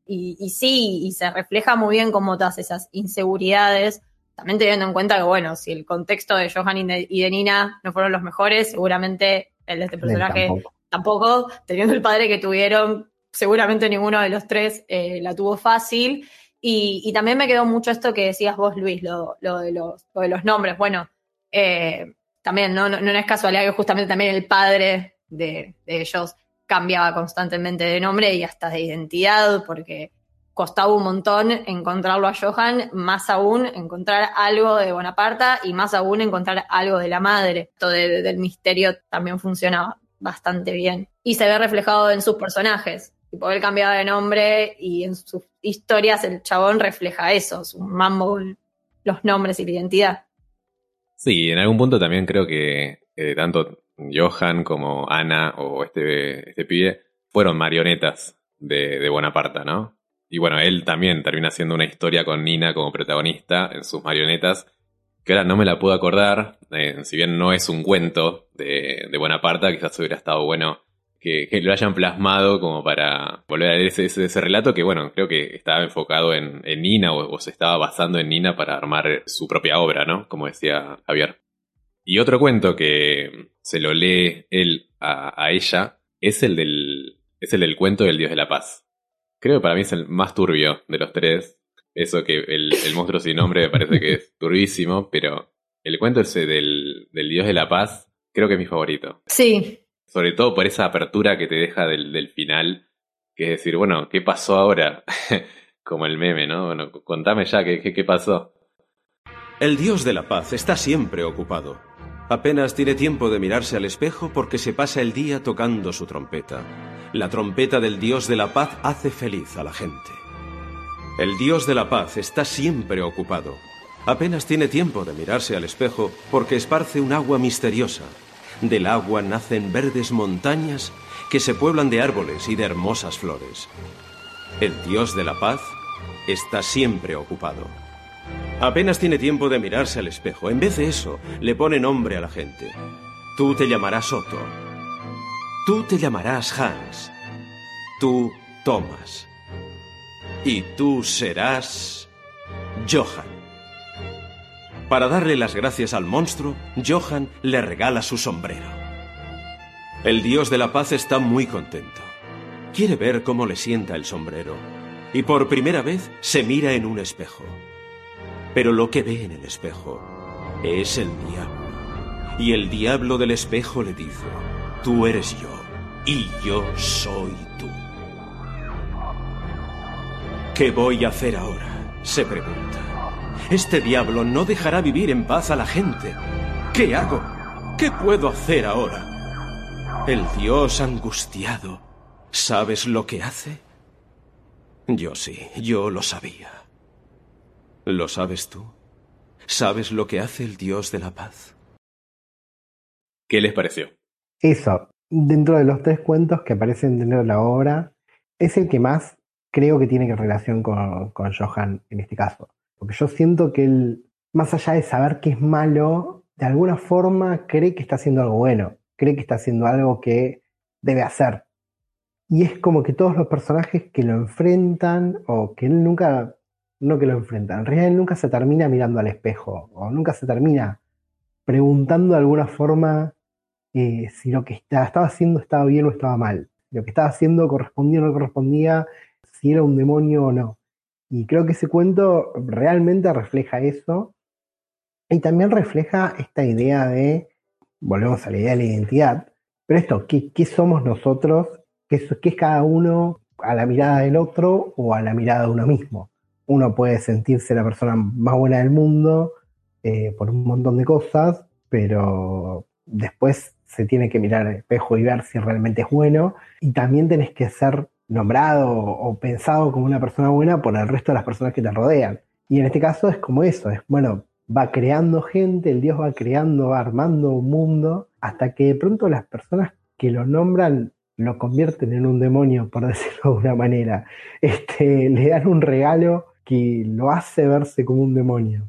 Y, y sí, y se refleja muy bien como todas esas inseguridades. También teniendo en cuenta que, bueno, si el contexto de Johan y de, Nina no fueron los mejores, seguramente el de este personaje tampoco, teniendo el padre que tuvieron, seguramente ninguno de los tres eh, la tuvo fácil. Y, también me quedó mucho esto que decías vos, Luis, lo, de, los, de los nombres. Bueno, eh, también no, no, es casualidad que justamente también el padre de, ellos cambiaba constantemente de nombre y hasta de identidad, porque costaba un montón encontrarlo a Johan, más aún encontrar algo de Bonaparte y más aún encontrar algo de la madre. Esto del misterio también funcionaba bastante bien. Y se ve reflejado en sus personajes. Tipo, él cambiaba de nombre y en sus historias el chabón refleja eso, su mambo, los nombres y la identidad. Sí, en algún punto también creo que eh, tanto Johan como Ana o este, este pibe fueron marionetas de, de Bonaparte, ¿no? Y bueno, él también termina haciendo una historia con Nina como protagonista en sus marionetas que ahora no me la puedo acordar, eh, si bien no es un cuento de, de Bonaparte, quizás hubiera estado bueno que, lo hayan plasmado como para volver a leer ese, ese, relato que, bueno, creo que estaba enfocado en, Nina o, se estaba basando en Nina para armar su propia obra, ¿no? Como decía Javier. Y otro cuento que se lo lee él a, a ella es el, del, es el del cuento del Dios de la Paz. Creo que para mí es el más turbio de los tres, eso que el, monstruo sin nombre me parece que es turbísimo, pero el cuento ese del, Dios de la Paz creo que es mi favorito. Sí. Sobre todo por esa apertura que te deja del, final, que es decir, bueno, ¿qué pasó ahora? Como el meme, ¿no? Bueno, contame ya, ¿qué, qué, qué pasó? El Dios de la Paz está siempre ocupado. Apenas tiene tiempo de mirarse al espejo porque se pasa el día tocando su trompeta. La trompeta del Dios de la Paz hace feliz a la gente. El dios de la paz está siempre ocupado. Apenas tiene tiempo de mirarse al espejo porque esparce un agua misteriosa. Del agua nacen verdes montañas que se pueblan de árboles y de hermosas flores. El dios de la paz está siempre ocupado. Apenas tiene tiempo de mirarse al espejo. En vez de eso, le pone nombre a la gente. Tú te llamarás Otto. Tú te llamarás Hans. Tú Thomas y tú serás Johan. Para darle las gracias al monstruo, Johan le regala su sombrero. El dios de la paz está muy contento. Quiere ver cómo le sienta el sombrero. Y por primera vez se mira en un espejo. Pero lo que ve en el espejo es el diablo. Y el diablo del espejo le dice, tú eres yo y yo soy tú. ¿Qué voy a hacer ahora? se pregunta. Este diablo no dejará vivir en paz a la gente. ¿Qué hago? ¿Qué puedo hacer ahora? El dios angustiado. ¿Sabes lo que hace? Yo sí, yo lo sabía. ¿Lo sabes tú? ¿Sabes lo que hace el dios de la paz? ¿Qué les pareció? Eso, dentro de los tres cuentos que aparecen dentro de la obra, es el que más creo que tiene relación con, con Johan en este caso. Porque yo siento que él, más allá de saber que es malo, de alguna forma cree que está haciendo algo bueno, cree que está haciendo algo que debe hacer. Y es como que todos los personajes que lo enfrentan, o que él nunca, no que lo enfrentan, en realidad nunca se termina mirando al espejo, o nunca se termina preguntando de alguna forma eh, si lo que estaba haciendo estaba bien o estaba mal, lo que estaba haciendo correspondía o no correspondía, si era un demonio o no. Y creo que ese cuento realmente refleja eso. Y también refleja esta idea de, volvemos a la idea de la identidad, pero esto, ¿qué, somos nosotros? ¿Qué, ¿Qué es cada uno a la mirada del otro o a la mirada de uno mismo? Uno puede sentirse la persona más buena del mundo eh, por un montón de cosas, pero después se tiene que mirar al espejo y ver si realmente es bueno. Y también tenés que ser nombrado o pensado como una persona buena por el resto de las personas que te rodean. Y en este caso es como eso, es bueno, va creando gente, el Dios va creando, va armando un mundo, hasta que de pronto las personas que lo nombran lo convierten en un demonio, por decirlo de una manera. Este, le dan un regalo que lo hace verse como un demonio.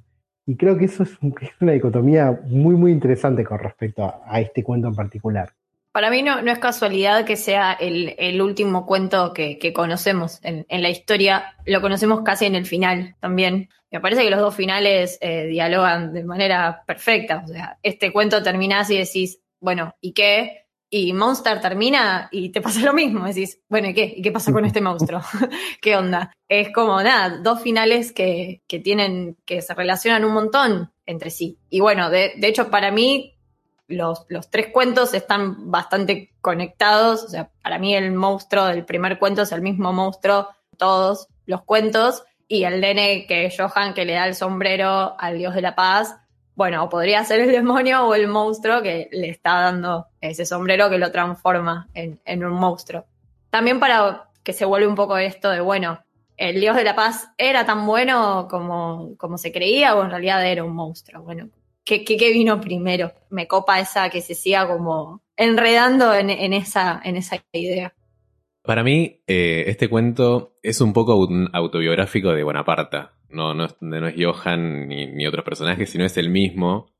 Y creo que eso es, una dicotomía muy, muy interesante con respecto a, este cuento en particular. Para mí no, no es casualidad que sea el, último cuento que, conocemos en, la historia. Lo conocemos casi en el final también. Me parece que los dos finales eh, dialogan de manera perfecta. Este cuento terminás y decís, bueno, ¿y qué? Y Monster termina y te pasa lo mismo. Decís, bueno, ¿y qué? ¿Y qué pasa con este monstruo? ¿Qué onda? Es como nada, dos finales que, que, tienen, que se relacionan un montón entre sí. Y bueno, de, de hecho, para mí, los, los, tres cuentos están bastante conectados. O sea, para mí el monstruo del primer cuento es el mismo monstruo, todos los cuentos. Y el nene que Johan que le da el sombrero al dios de la paz bueno, podría ser el demonio o el monstruo que le está dando ese sombrero que lo transforma en, un monstruo. También para que se vuelva un poco esto de, bueno, el dios de la paz era tan bueno como, como se creía o en realidad era un monstruo. Bueno, ¿qué, vino primero? Me copa esa que se siga como enredando en, esa, en esa idea. Para mí, eh, este cuento es un poco autobiográfico de Bonaparte. No, no, no es Johan ni, ni otros personajes, sino es el mismo,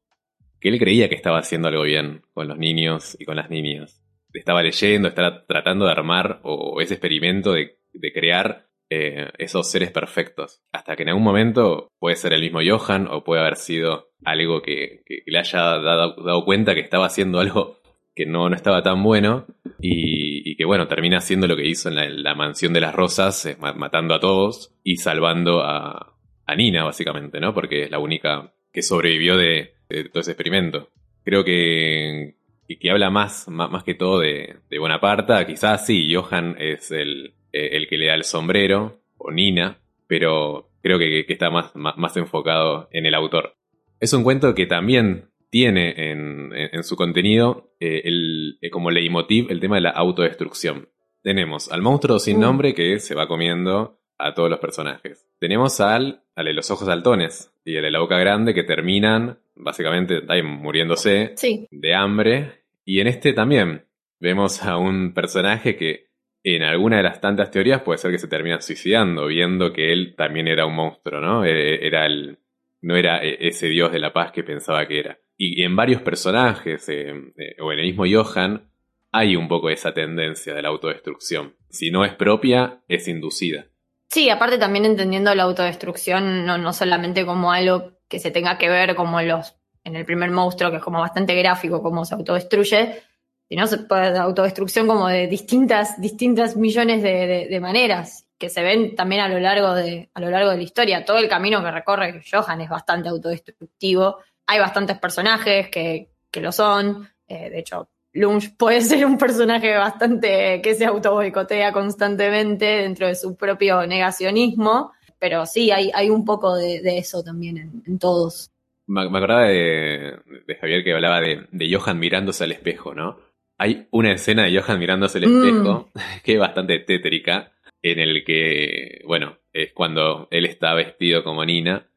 que él creía que estaba haciendo algo bien con los niños y con las niñas. Estaba leyendo, estaba tratando de armar o ese experimento de, crear eh, esos seres perfectos. Hasta que en algún momento puede ser el mismo Johan o puede haber sido algo que, le haya dado, cuenta que estaba haciendo algo que no, no estaba tan bueno y, que bueno, termina haciendo lo que hizo en la, mansión de las rosas, matando a todos y salvando a, a Nina, básicamente, ¿no? Porque es la única que sobrevivió de, todo ese experimento. Creo que, que habla más, más, que todo de, de, Bonaparte. Quizás sí, Johan es el, el, que le da el sombrero, o Nina, pero creo que, está más, más, enfocado en el autor. Es un cuento que también tiene en, en, su contenido eh, el, eh, como leitmotiv el tema de la autodestrucción. Tenemos al monstruo sin mm. nombre que se va comiendo a todos los personajes. Tenemos al, al de los ojos saltones y el de la boca grande que terminan básicamente ahí muriéndose de hambre. Y en este también vemos a un personaje que en alguna de las tantas teorías puede ser que se termina suicidando, viendo que él también era un monstruo, ¿no? E, era el, no era e, ese dios de la paz que pensaba que era. Y en varios personajes, eh, eh, o en el mismo Johan, hay un poco esa tendencia de la autodestrucción. Si no es propia, es inducida. Sí, aparte también entendiendo la autodestrucción no, no solamente como algo que se tenga que ver como los en el primer monstruo, que es como bastante gráfico, cómo se autodestruye, sino autodestrucción como de distintas, distintas millones de, maneras, que se ven también a lo largo de, a lo largo de la historia. Todo el camino que recorre Johan es bastante autodestructivo. Hay bastantes personajes que, que lo son. Eh, de hecho, Lunch puede ser un personaje bastante que se auto boicotea constantemente dentro de su propio negacionismo, pero sí, hay, hay un poco de, eso también en, todos. Me, acordaba de, Javier que hablaba de, Johan mirándose al espejo, ¿no? Hay una escena de Johan mirándose al espejo mm. que es bastante tétrica, en el que, bueno, es cuando él está vestido como Nina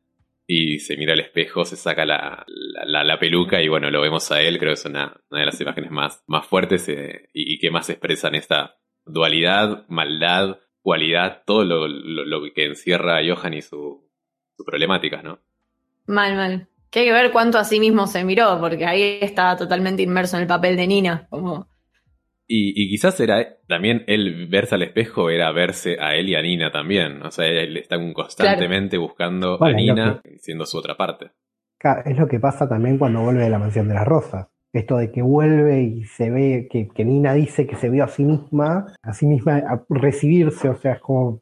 y se mira al espejo, se saca la, la, peluca y bueno, lo vemos a él, creo que es una, una de las imágenes más, más fuertes eh, y, que más expresan esta dualidad, maldad, cualidad, todo lo, lo, que encierra a Johan y su, su ¿no? Mal, mal. Que hay que ver cuánto a sí mismo se miró, porque ahí estaba totalmente inmerso en el papel de Nina. Como... Y, quizás era también él verse al espejo, era verse a él y a Nina también. O sea, él está constantemente buscando a Nina, siendo su otra parte. Es lo que pasa también cuando vuelve de la mansión de las rosas. Esto de que vuelve y se ve que, Nina dice que se vio a sí misma, a sí misma a recibirse, o sea, es como,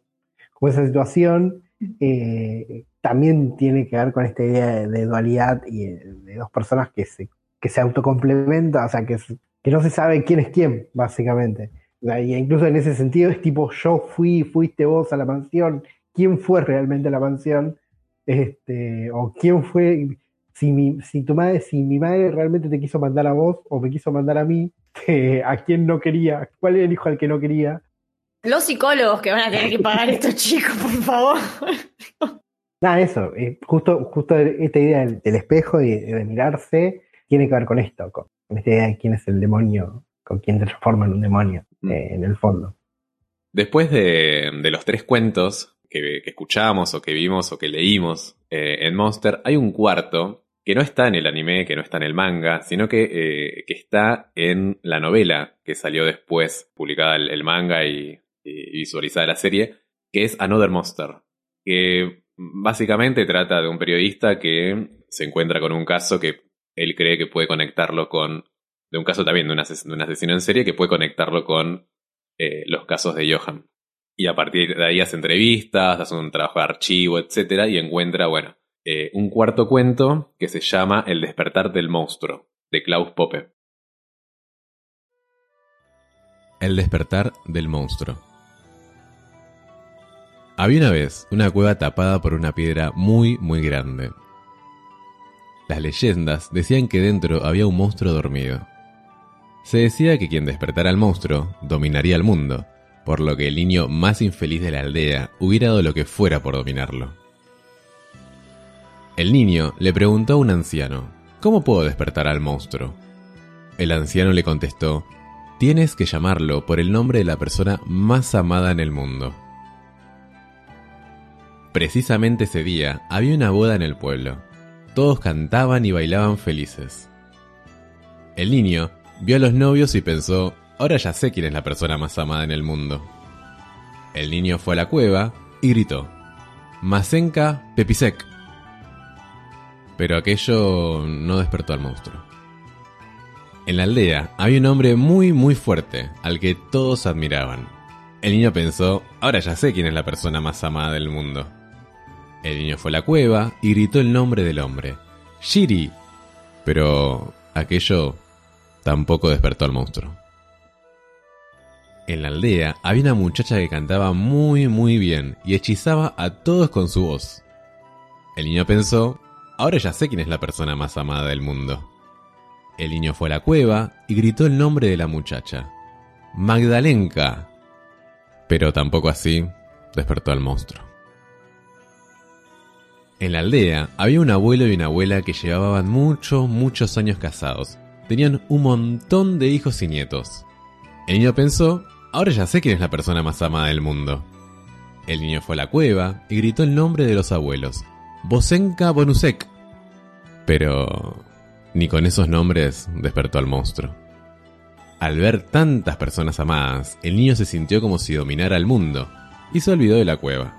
como esa situación. Eh, también tiene que ver con esta idea de, dualidad y de, dos personas que se, que se autocomplementan, o sea, que, que no se sabe quién es quién, básicamente. Y incluso en ese sentido es tipo, yo fui, fuiste vos a la mansión, ¿quién fue realmente a la mansión? Este, o quién fue, si mi, si tu madre, si mi madre realmente te quiso mandar a vos o me quiso mandar a mí, a quién no quería, cuál era el hijo al que no quería. Los psicólogos que van a tener que pagar estos chicos, por favor. Nada, eso, eh, justo, justo esta idea del, espejo y de, mirarse tiene que ver con esto, con, esta idea de quién es el demonio, con quién te transforma en un demonio, mm. eh, en el fondo. Después de, los tres cuentos que, escuchamos o que vimos o que leímos eh, en Monster, hay un cuarto que no está en el anime, que no está en el manga, sino que, está en la novela que salió después, publicada el, manga y, y, visualizada la serie, que es Another Monster, que Básicamente trata de un periodista que se encuentra con un caso que él cree que puede conectarlo con. de un caso también de un, asesino en serie que puede conectarlo con eh, los casos de Johan. Y a partir de ahí hace entrevistas, hace un trabajo de archivo, etc. Y encuentra, bueno, eh, un cuarto cuento que se llama El despertar del monstruo, de Klaus Poppe. El despertar del monstruo. Había una vez una cueva tapada por una piedra muy, muy grande. Las leyendas decían que dentro había un monstruo dormido. Se decía que quien despertara al monstruo dominaría el mundo, por lo que el niño más infeliz de la aldea hubiera dado lo que fuera por dominarlo. El niño le preguntó a un anciano, ¿cómo puedo despertar al monstruo? El anciano le contestó, tienes que llamarlo por el nombre de la persona más amada en el mundo. Precisamente ese día había una boda en el pueblo. Todos cantaban y bailaban felices. El niño vio a los novios y pensó, ahora ya sé quién es la persona más amada en el mundo. El niño fue a la cueva y gritó, Masenka Pepisek. Pero aquello no despertó al monstruo. En la aldea había un hombre muy muy fuerte, al que todos admiraban. El niño pensó, ahora ya sé quién es la persona más amada del mundo. El niño fue a la cueva y gritó el nombre del hombre. Shiri. Pero aquello tampoco despertó al monstruo. En la aldea había una muchacha que cantaba muy muy bien y hechizaba a todos con su voz. El niño pensó, ahora ya sé quién es la persona más amada del mundo. El niño fue a la cueva y gritó el nombre de la muchacha. Magdalenka. Pero tampoco así despertó al monstruo. En la aldea había un abuelo y una abuela que llevaban muchos, muchos años casados. Tenían un montón de hijos y nietos. El niño pensó, ahora ya sé quién es la persona más amada del mundo. El niño fue a la cueva y gritó el nombre de los abuelos. Bosenka Bonusek. Pero ni con esos nombres despertó al monstruo. Al ver tantas personas amadas, el niño se sintió como si dominara el mundo y se olvidó de la cueva.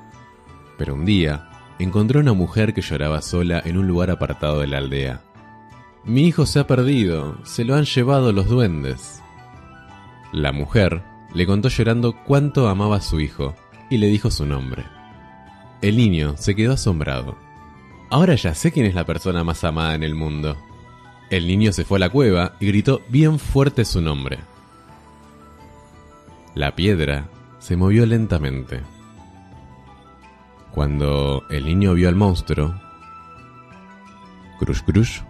Pero un día, encontró una mujer que lloraba sola en un lugar apartado de la aldea. Mi hijo se ha perdido, se lo han llevado los duendes. La mujer le contó llorando cuánto amaba a su hijo y le dijo su nombre. El niño se quedó asombrado. Ahora ya sé quién es la persona más amada en el mundo. El niño se fue a la cueva y gritó bien fuerte su nombre. La piedra se movió lentamente. Cuando el niño vio al monstruo, crush crush,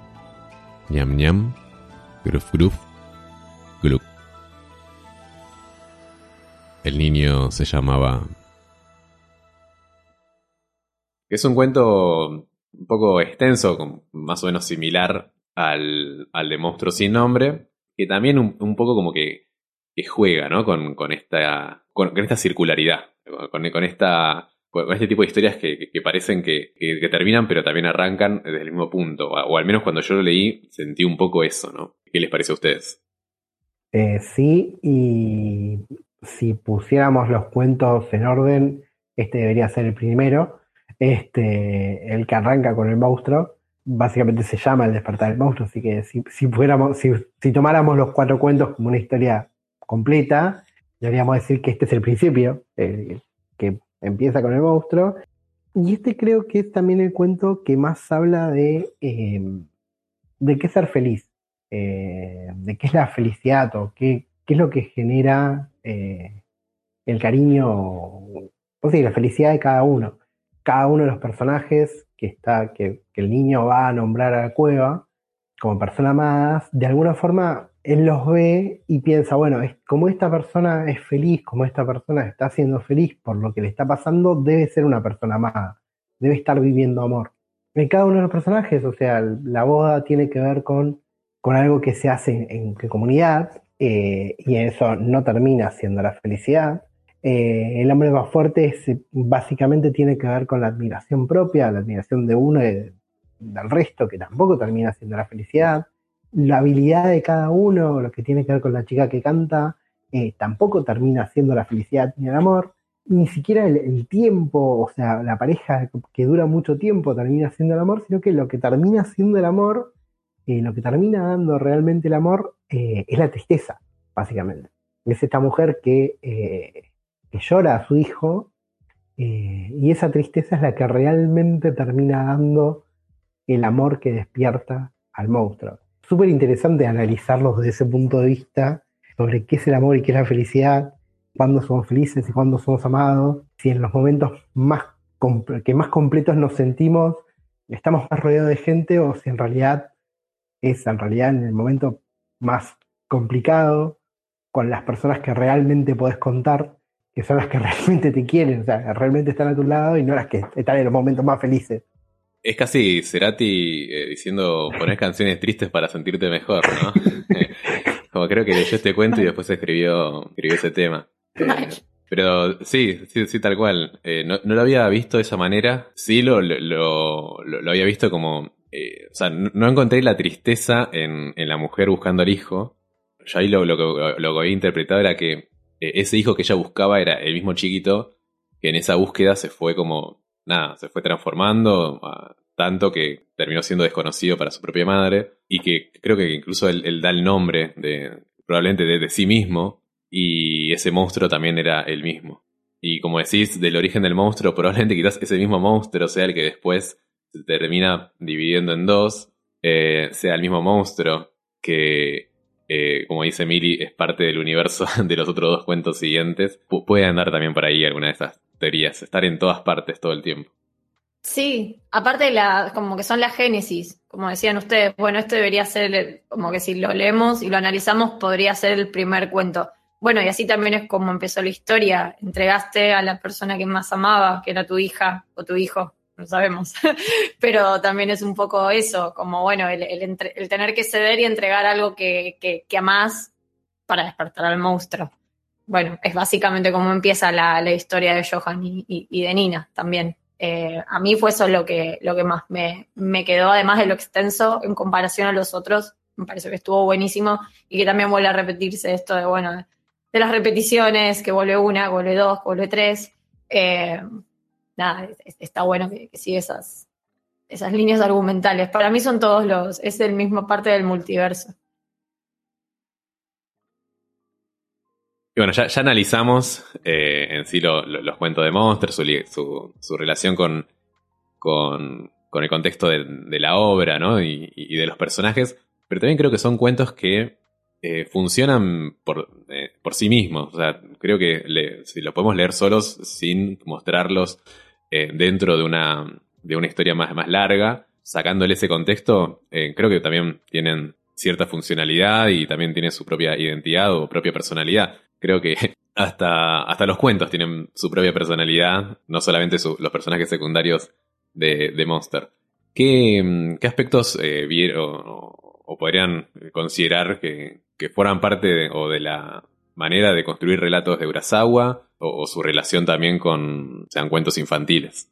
ñam ñam, gruf gruf, glup. El niño se llamaba... Es un cuento un poco extenso, más o menos similar al, al de Monstruo sin Nombre, que también un, poco como que, juega, ¿no? Con, con esta, con, esta circularidad, con, con, esta, este tipo de historias que, parecen que, terminan, pero también arrancan desde el mismo punto. O, al menos cuando yo lo leí, sentí un poco eso, ¿no? ¿Qué les parece a ustedes? Eh, sí, y si pusiéramos los cuentos en orden, este debería ser el primero. Este, el que arranca con el monstruo, básicamente se llama El despertar del monstruo, así que si, si, fuéramos, si, si tomáramos los cuatro cuentos como una historia completa, deberíamos decir que este es el principio, que empieza con el monstruo. Y este creo que es también el cuento que más habla de, em, de qué ser feliz, eh, de qué es la felicidad o qué, qué es lo que genera eh, el cariño, o sea, la felicidad de cada uno. Cada uno de los personajes que, está, que, el niño va a nombrar a la cueva como persona más, de alguna forma él los ve y piensa, bueno, es, como esta persona es feliz, como esta persona está siendo feliz por lo que le está pasando, debe ser una persona amada, debe estar viviendo amor. En cada uno de los personajes, o sea, la boda tiene que ver con, con algo que se hace en, comunidad eh, y eso no termina siendo la felicidad. Eh, el hombre más fuerte básicamente tiene que ver con la admiración propia, la admiración de uno y del resto, que tampoco termina siendo la felicidad. La habilidad de cada uno, lo que tiene que ver con la chica que canta, eh, tampoco termina siendo la felicidad ni el amor. Ni siquiera el, tiempo, o sea, la pareja que dura mucho tiempo termina siendo el amor, sino que lo que termina siendo el amor, eh, lo que termina dando realmente el amor, es la tristeza, básicamente. Es esta mujer que que llora a su hijo, eh, y esa tristeza es la que realmente termina dando el amor que despierta al monstruo. Súper interesante analizarlos desde ese punto de vista sobre qué es el amor y qué es la felicidad, cuándo somos felices y cuándo somos amados, si en los momentos más que más completos nos sentimos estamos más rodeados de gente o si en realidad es en realidad en el momento más complicado con las personas que realmente podés contar que son las que realmente te quieren, o sea, realmente están a tu lado y no las que están en los momentos más felices. Es casi Cerati eh, diciendo poner canciones tristes para sentirte mejor, ¿no? Como creo que leyó este cuento y después escribió, escribió ese tema. Eh, pero sí, sí, sí, tal cual. Eh, no, lo había visto de esa manera. Sí lo, lo, lo, había visto como... o sea, no, encontré la tristeza en, en, la mujer buscando al hijo. Yo ahí lo, lo, lo que había interpretado era que eh, ese hijo que ella buscaba era el mismo chiquito que en esa búsqueda se fue como, nada, se fue transformando tanto que terminó siendo desconocido para su propia madre y que creo que incluso él, da el nombre de, probablemente de, sí mismo y ese monstruo también era el mismo. Y como decís, del origen del monstruo, probablemente quizás ese mismo monstruo sea el que después se termina dividiendo en dos, eh, sea el mismo monstruo que eh, como dice Mili, es parte del universo de los otros dos cuentos siguientes. puede andar también por ahí alguna de esas estar en todas partes todo el tiempo. Sí, aparte de la, como que son la génesis, como decían ustedes, bueno, esto debería ser, como que si lo leemos y lo analizamos, podría ser el primer cuento. Bueno, y así también es como empezó la historia. Entregaste a la persona que más amaba, que era tu hija o tu hijo, no sabemos. Pero también es un poco eso, como bueno, el, tener que ceder y entregar algo que, que, amás para despertar al monstruo. Bueno, es básicamente como empieza la, historia de Johan y, de Nina también. Eh, a mí fue eso lo que, lo que más me, me quedó, además de lo extenso en comparación a los otros. Me parece que estuvo buenísimo y que también vuelve a repetirse esto de, bueno, de las repeticiones, que vuelve una, vuelve dos, vuelve tres. Eh, nada, está bueno que, siga esas, esas líneas argumentales. Para mí son todos los, es el mismo parte del multiverso. Y bueno, ya, analizamos eh, en sí los cuentos de Monster, su, su, relación con, con, el contexto de, la obra ¿no? y, de los personajes, pero también creo que son cuentos que eh, funcionan por, eh, por sí mismos. O sea, creo que si lo podemos leer solos sin mostrarlos eh, dentro de una, de una historia más, más larga, sacándole ese contexto, eh, creo que también tienen cierta funcionalidad y también tienen su propia identidad o propia personalidad. Creo que hasta, hasta los cuentos tienen su propia personalidad, no solamente los personajes secundarios de, de Monster. ¿Qué, mm, qué aspectos eh, o, podrían considerar que, que fueran parte o de la manera de construir relatos de Urasawa o, su relación también con sean cuentos infantiles?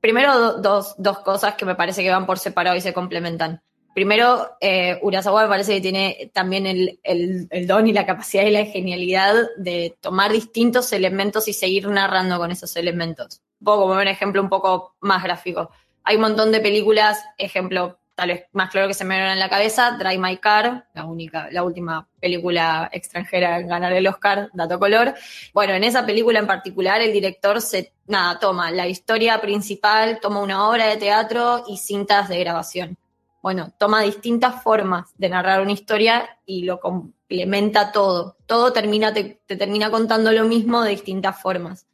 Primero, do- dos, dos cosas que me parece que van por separado y se complementan. Primero, eh, Urasawa me parece que tiene también el, don y la capacidad y la genialidad de tomar distintos elementos y seguir narrando con esos elementos. Un poco como un ejemplo un poco más gráfico. Hay un montón de películas, ejemplo tal vez más claro que se me viene en la cabeza, Drive My Car, la única, la última película extranjera en ganar el Oscar, dato color. Bueno, en esa película en particular, el director se, nada, toma la historia principal, toma una obra de teatro y cintas de grabación. Bueno, toma distintas formas de narrar una historia y lo complementa todo. Todo termina, te, te termina contando lo mismo de distintas formas.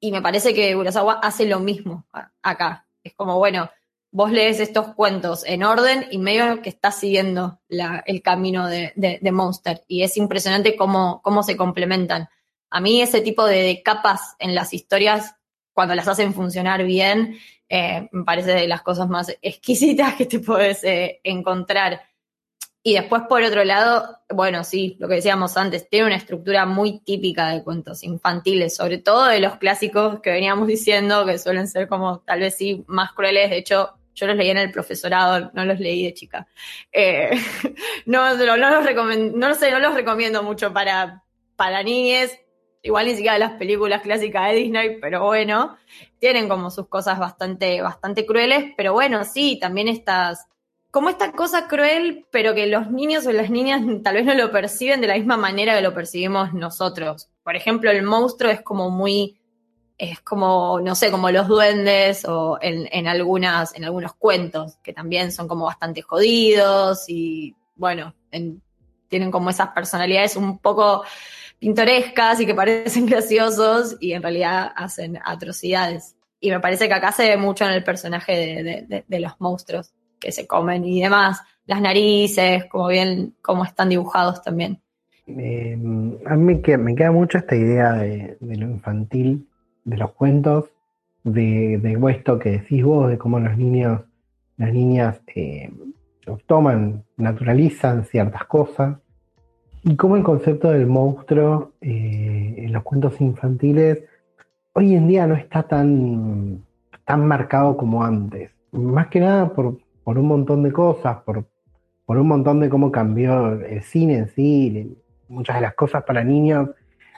Y me parece que Urasawa hace lo mismo acá. Es como, bueno, vos lees estos cuentos en orden y medio que estás siguiendo el camino de, de- de Monster. Y es impresionante cómo, cómo se complementan. A mí ese tipo de capas en las historias, cuando las hacen funcionar bien, eh, me parece de las cosas más exquisitas que te puedes eh, encontrar. Y después, por otro lado, bueno, sí, lo que decíamos antes, tiene una estructura muy típica de cuentos infantiles, sobre todo de los clásicos que veníamos diciendo, que suelen ser como tal vez sí más crueles. De hecho, yo los leí en el profesorado, no los leí de chica. Eh, no, no, los no los recomiendo mucho para, para niñes, igual ni siquiera las películas clásicas de Disney, pero bueno, tienen como sus cosas bastante, bastante crueles, pero bueno, sí, también estas, como esta cosa cruel, pero que los niños o las niñas tal vez no lo perciben de la misma manera que lo percibimos nosotros. Por ejemplo, el monstruo es como muy, es como, no sé, como los duendes o en, algunas, en algunos cuentos, que también son como bastante jodidos y, bueno, en- tienen como esas personalidades un poco pintorescas y que parecen graciosos y en realidad hacen atrocidades. Y me parece que acá se ve mucho en el personaje de, de- los monstruos que se comen y demás. Las narices, como bien, como están dibujados también. Eh, a mí me queda, mucho esta idea de, de lo infantil, de los cuentos, de, de esto que decís vos, de cómo los niños, las niñas eh, toman, naturalizan ciertas cosas, y cómo el concepto del monstruo eh, en los cuentos infantiles hoy en día no está tan, tan marcado como antes. Más que nada por, por un montón de cosas, por, por un montón de cómo cambió el cine en sí, muchas de las cosas para niños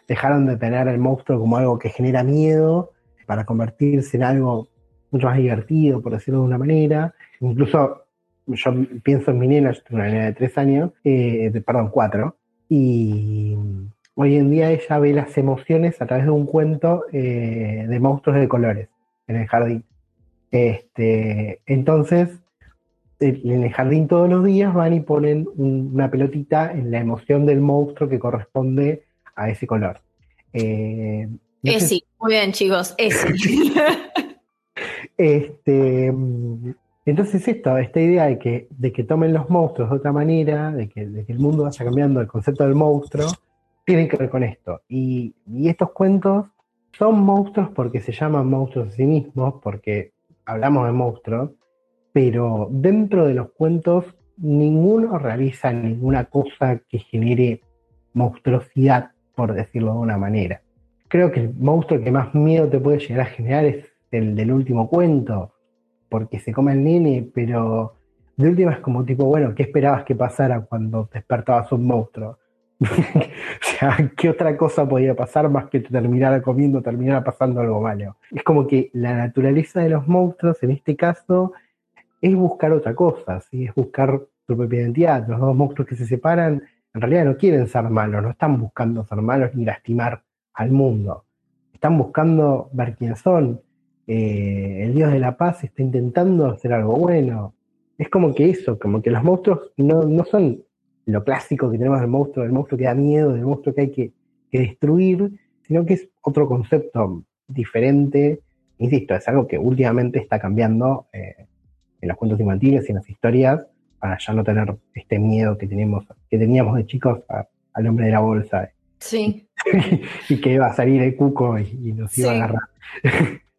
dejaron de tener el monstruo como algo que genera miedo para convertirse en algo mucho más divertido, por decirlo de una manera. Incluso yo pienso en mi nena, yo tengo una nena de tres años, eh, de- perdón, cuatro, y hoy en día ella ve las emociones a través de un cuento eh, de monstruos de colores en el jardín. Este, entonces, en el jardín todos los días van y ponen un- una pelotita en la emoción del monstruo que corresponde a ese color. Eh, no muy bien chicos, Esi. Este, entonces esto, esta idea de que, de que tomen los monstruos de otra manera, de que, el mundo vaya cambiando el concepto del monstruo, tiene que ver con esto. Y, y estos cuentos son monstruos porque se llaman monstruos a sí mismos, porque hablamos de monstruos, pero dentro de los cuentos ninguno realiza ninguna cosa que genere monstruosidad, por decirlo de una manera. Creo que el monstruo que más miedo te puede llegar a generar es el del último cuento, porque se come el nene, pero de última es como tipo, bueno, ¿qué esperabas que pasara cuando despertabas un monstruo? o sea, ¿qué otra cosa podía pasar más que te terminara comiendo, terminara pasando algo malo? Es como que la naturaleza de los monstruos, en este caso, es buscar otra cosa, ¿sí? es buscar su propia identidad. Los dos monstruos que se separan, en realidad no quieren ser malos, no están buscando ser malos ni lastimar al mundo. Están buscando ver quién son. Eh, el dios de la paz está intentando hacer algo bueno. Es como que eso, como que los monstruos no, no son lo clásico que tenemos del monstruo, del monstruo que da miedo, del monstruo que hay que, que destruir, sino que es otro concepto diferente. Insisto, es algo que últimamente está cambiando eh, en los cuentos infantiles y en las historias para ya no tener este miedo que tenemos, que teníamos de chicos a- al hombre de la bolsa Sí. y que iba a salir el cuco y, y nos iba a agarrar.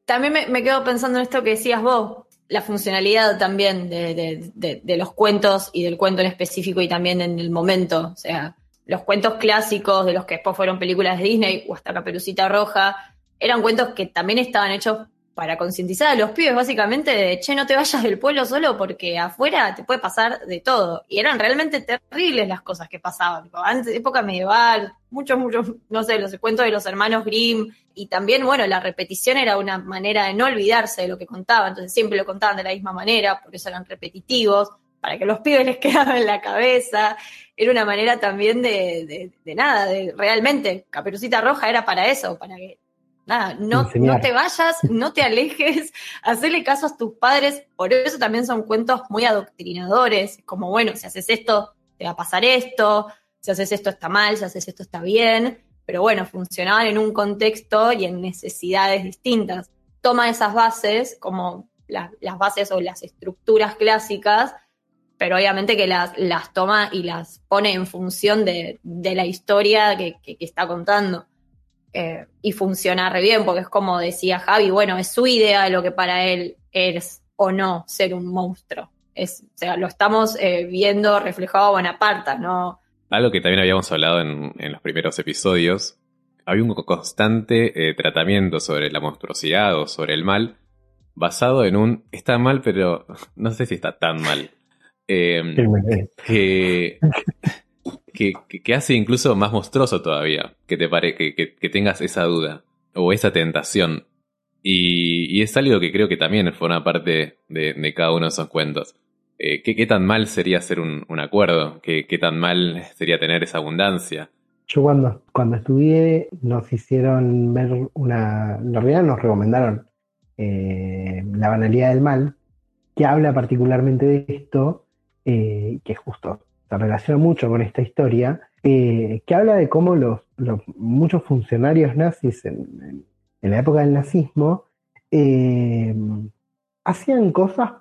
También me, quedo pensando en esto que decías vos. la funcionalidad también de, de, los cuentos y del cuento en específico y también en el momento. O sea, los cuentos clásicos de los que después fueron películas de Disney o hasta Caperucita Roja, eran cuentos que también estaban hechos para concientizar a los pibes básicamente de, che, no te vayas del pueblo solo porque afuera te puede pasar de todo. Y eran realmente terribles las cosas que pasaban. Antes, época medieval, muchos, muchos, no sé, los cuentos de los hermanos Grimm. Y también, bueno, la repetición era una manera de no olvidarse de lo que contaban. Entonces siempre lo contaban de la misma manera, por eso eran repetitivos, para que los pibes les quedara en la cabeza. Era una manera también de, de, de nada, de realmente, Caperucita Roja era para eso, para que Nada, no, no te vayas, no te alejes, hacerle caso a tus padres. Por eso también son cuentos muy adoctrinadores. Como, bueno, si haces esto, te va a pasar esto. Si haces esto está mal, si haces esto está bien. Pero bueno, funcionaban en un contexto y en necesidades distintas. Toma esas bases como las bases o las estructuras clásicas, pero obviamente que las, las toma y las pone en función de, de la historia que, que está contando. Eh, y funciona re bien, porque es como decía Javi, bueno, es su idea de lo que para él es o no ser un monstruo. Es, o sea, lo estamos eh, viendo reflejado a Bonaparte, ¿no? Algo que también habíamos hablado en, los primeros episodios, había un constante eh, tratamiento sobre la monstruosidad o sobre el mal, basado en un está mal, pero no sé si está tan mal. que que, hace incluso más monstruoso todavía, que te pare, que, tengas esa duda o esa tentación. Y, es algo que creo que también forma parte de, cada uno de esos cuentos. Eh, ¿qué, tan mal sería hacer un, acuerdo? ¿Qué, tan mal sería tener esa abundancia? Yo cuando, cuando estudié nos hicieron ver una... En realidad nos recomendaron eh, La banalidad del mal, que habla particularmente de esto, eh, que es justo se relaciona mucho con esta historia, eh, que habla de cómo los, muchos funcionarios nazis en, la época del nazismo eh, hacían cosas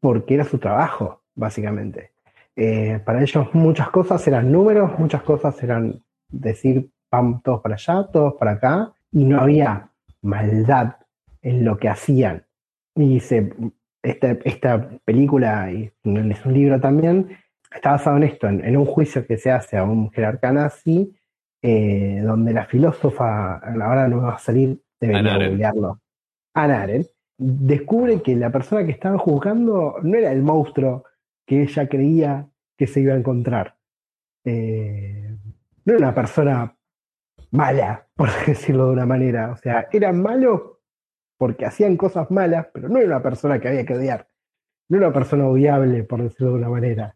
porque era su trabajo, básicamente. Eh, para ellos muchas cosas eran números, muchas cosas eran decir vamos todos para allá, todos para acá, y no había maldad en lo que hacían. Y se, esta, esta película, y es un libro también, está basado en esto, en, un juicio que se hace a un jerarca nazi, eh, donde la filósofa, ahora no va a salir, debería googlearlo, Anna descubre que la persona que estaba juzgando no era el monstruo que ella creía que se iba a encontrar. Eh, no era una persona mala, por decirlo de una manera. O sea, eran malos porque hacían cosas malas, pero no era una persona que había que odiar. No era una persona odiable, por decirlo de una manera.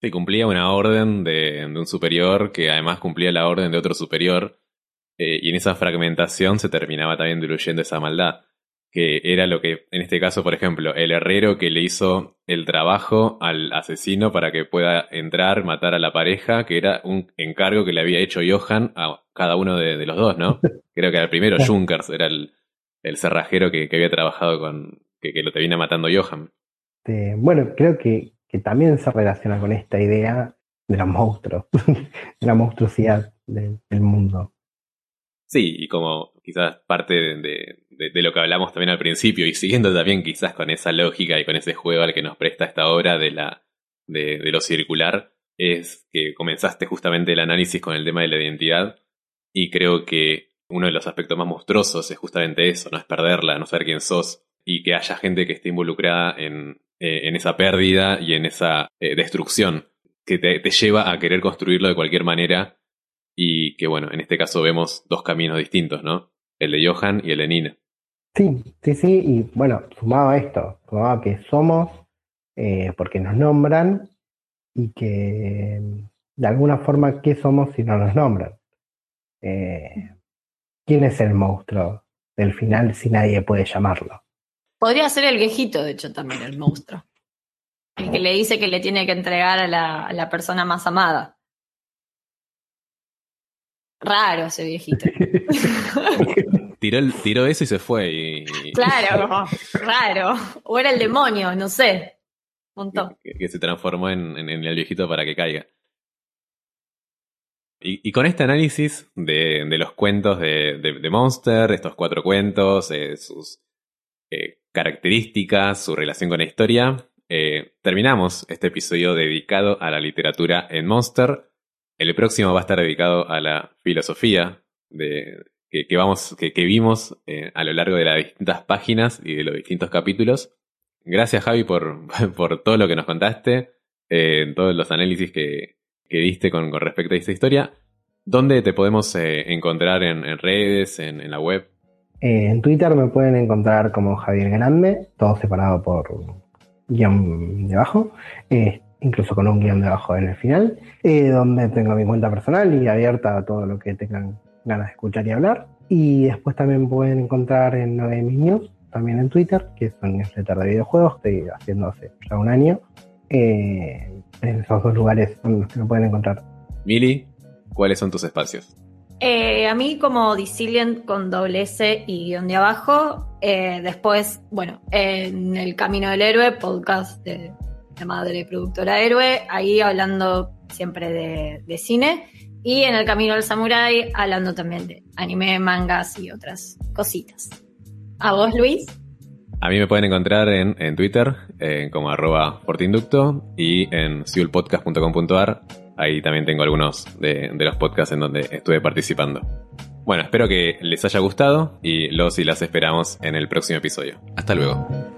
Sí, cumplía una orden de, un superior que además cumplía la orden de otro superior. Eh, y en esa fragmentación se terminaba también diluyendo esa maldad. Que era lo que, en este caso, por ejemplo, el herrero que le hizo el trabajo al asesino para que pueda entrar, matar a la pareja, que era un encargo que le había hecho Johan a cada uno de, los dos, ¿no? Creo que el primero Junkers, era el, cerrajero que, había trabajado con. que, lo termina matando Johan. bueno, creo que que también se relaciona con esta idea de los monstruos, de la monstruosidad del mundo. Sí, y como quizás parte de, lo que hablamos también al principio, y siguiendo también quizás con esa lógica y con ese juego al que nos presta esta obra de, la, de, lo circular, es que comenzaste justamente el análisis con el tema de la identidad, y creo que uno de los aspectos más monstruosos es justamente eso, no es perderla, no saber quién sos, y que haya gente que esté involucrada en, eh, en esa pérdida y en esa eh, destrucción que te, lleva a querer construirlo de cualquier manera y que bueno, en este caso vemos dos caminos distintos, ¿no? El de Johan y el de Nina. Sí, sí, sí, y bueno, sumado a esto, sumado a que somos eh, porque nos nombran y que de alguna forma, ¿qué somos si no nos nombran? ¿Quién es el monstruo del final si nadie puede llamarlo? Podría ser el viejito, de hecho, también, el monstruo. El que le dice que le tiene que entregar a la, persona más amada. Raro ese viejito. tiró, eso y se fue. Y... Claro, raro. O era el demonio, no sé. Montón. Que, se transformó en, el viejito para que caiga. Y, con este análisis de, los cuentos de, de, Monster, estos cuatro cuentos, sus, eh, características, su relación con la historia, eh, terminamos este episodio dedicado a la literatura en Monster. El próximo va a estar dedicado a la filosofía de, que, vamos, que, vimos eh, a lo largo de las distintas páginas y de los distintos capítulos. Gracias Javi por, todo lo que nos contaste, eh, todos los análisis que, que diste con, respecto a esta historia. ¿Dónde te podemos encontrar en, redes, en, la web? En Twitter me pueden encontrar como Javier Grande, todo separado por, guion debajo, eh, incluso con un guion debajo en el final, eh, donde tengo mi cuenta personal y abierta a todo lo que tengan ganas de escuchar y hablar. Y después también pueden encontrar en mis News, también en Twitter, que es un newsletter de videojuegos, estoy haciendo hace ya un año. Eh, en dos lugares donde se me pueden encontrar. Mili, ¿cuáles son tus espacios? Eh, a mí como Disilient con doble S y guion de abajo. Eh, después, bueno, en El Camino del Héroe, podcast de la madre productora Héroe, ahí hablando siempre de, cine. Y en El Camino del Samurai, hablando también de anime, mangas y otras cositas. ¿A vos, Luis? A mí me pueden encontrar en, Twitter eh, como arroba portinducto y en siulpodcast.com.ar Ahí también tengo algunos de, los podcasts en donde estuve participando. Bueno, espero que les haya gustado y los y las esperamos en el próximo episodio. Hasta luego.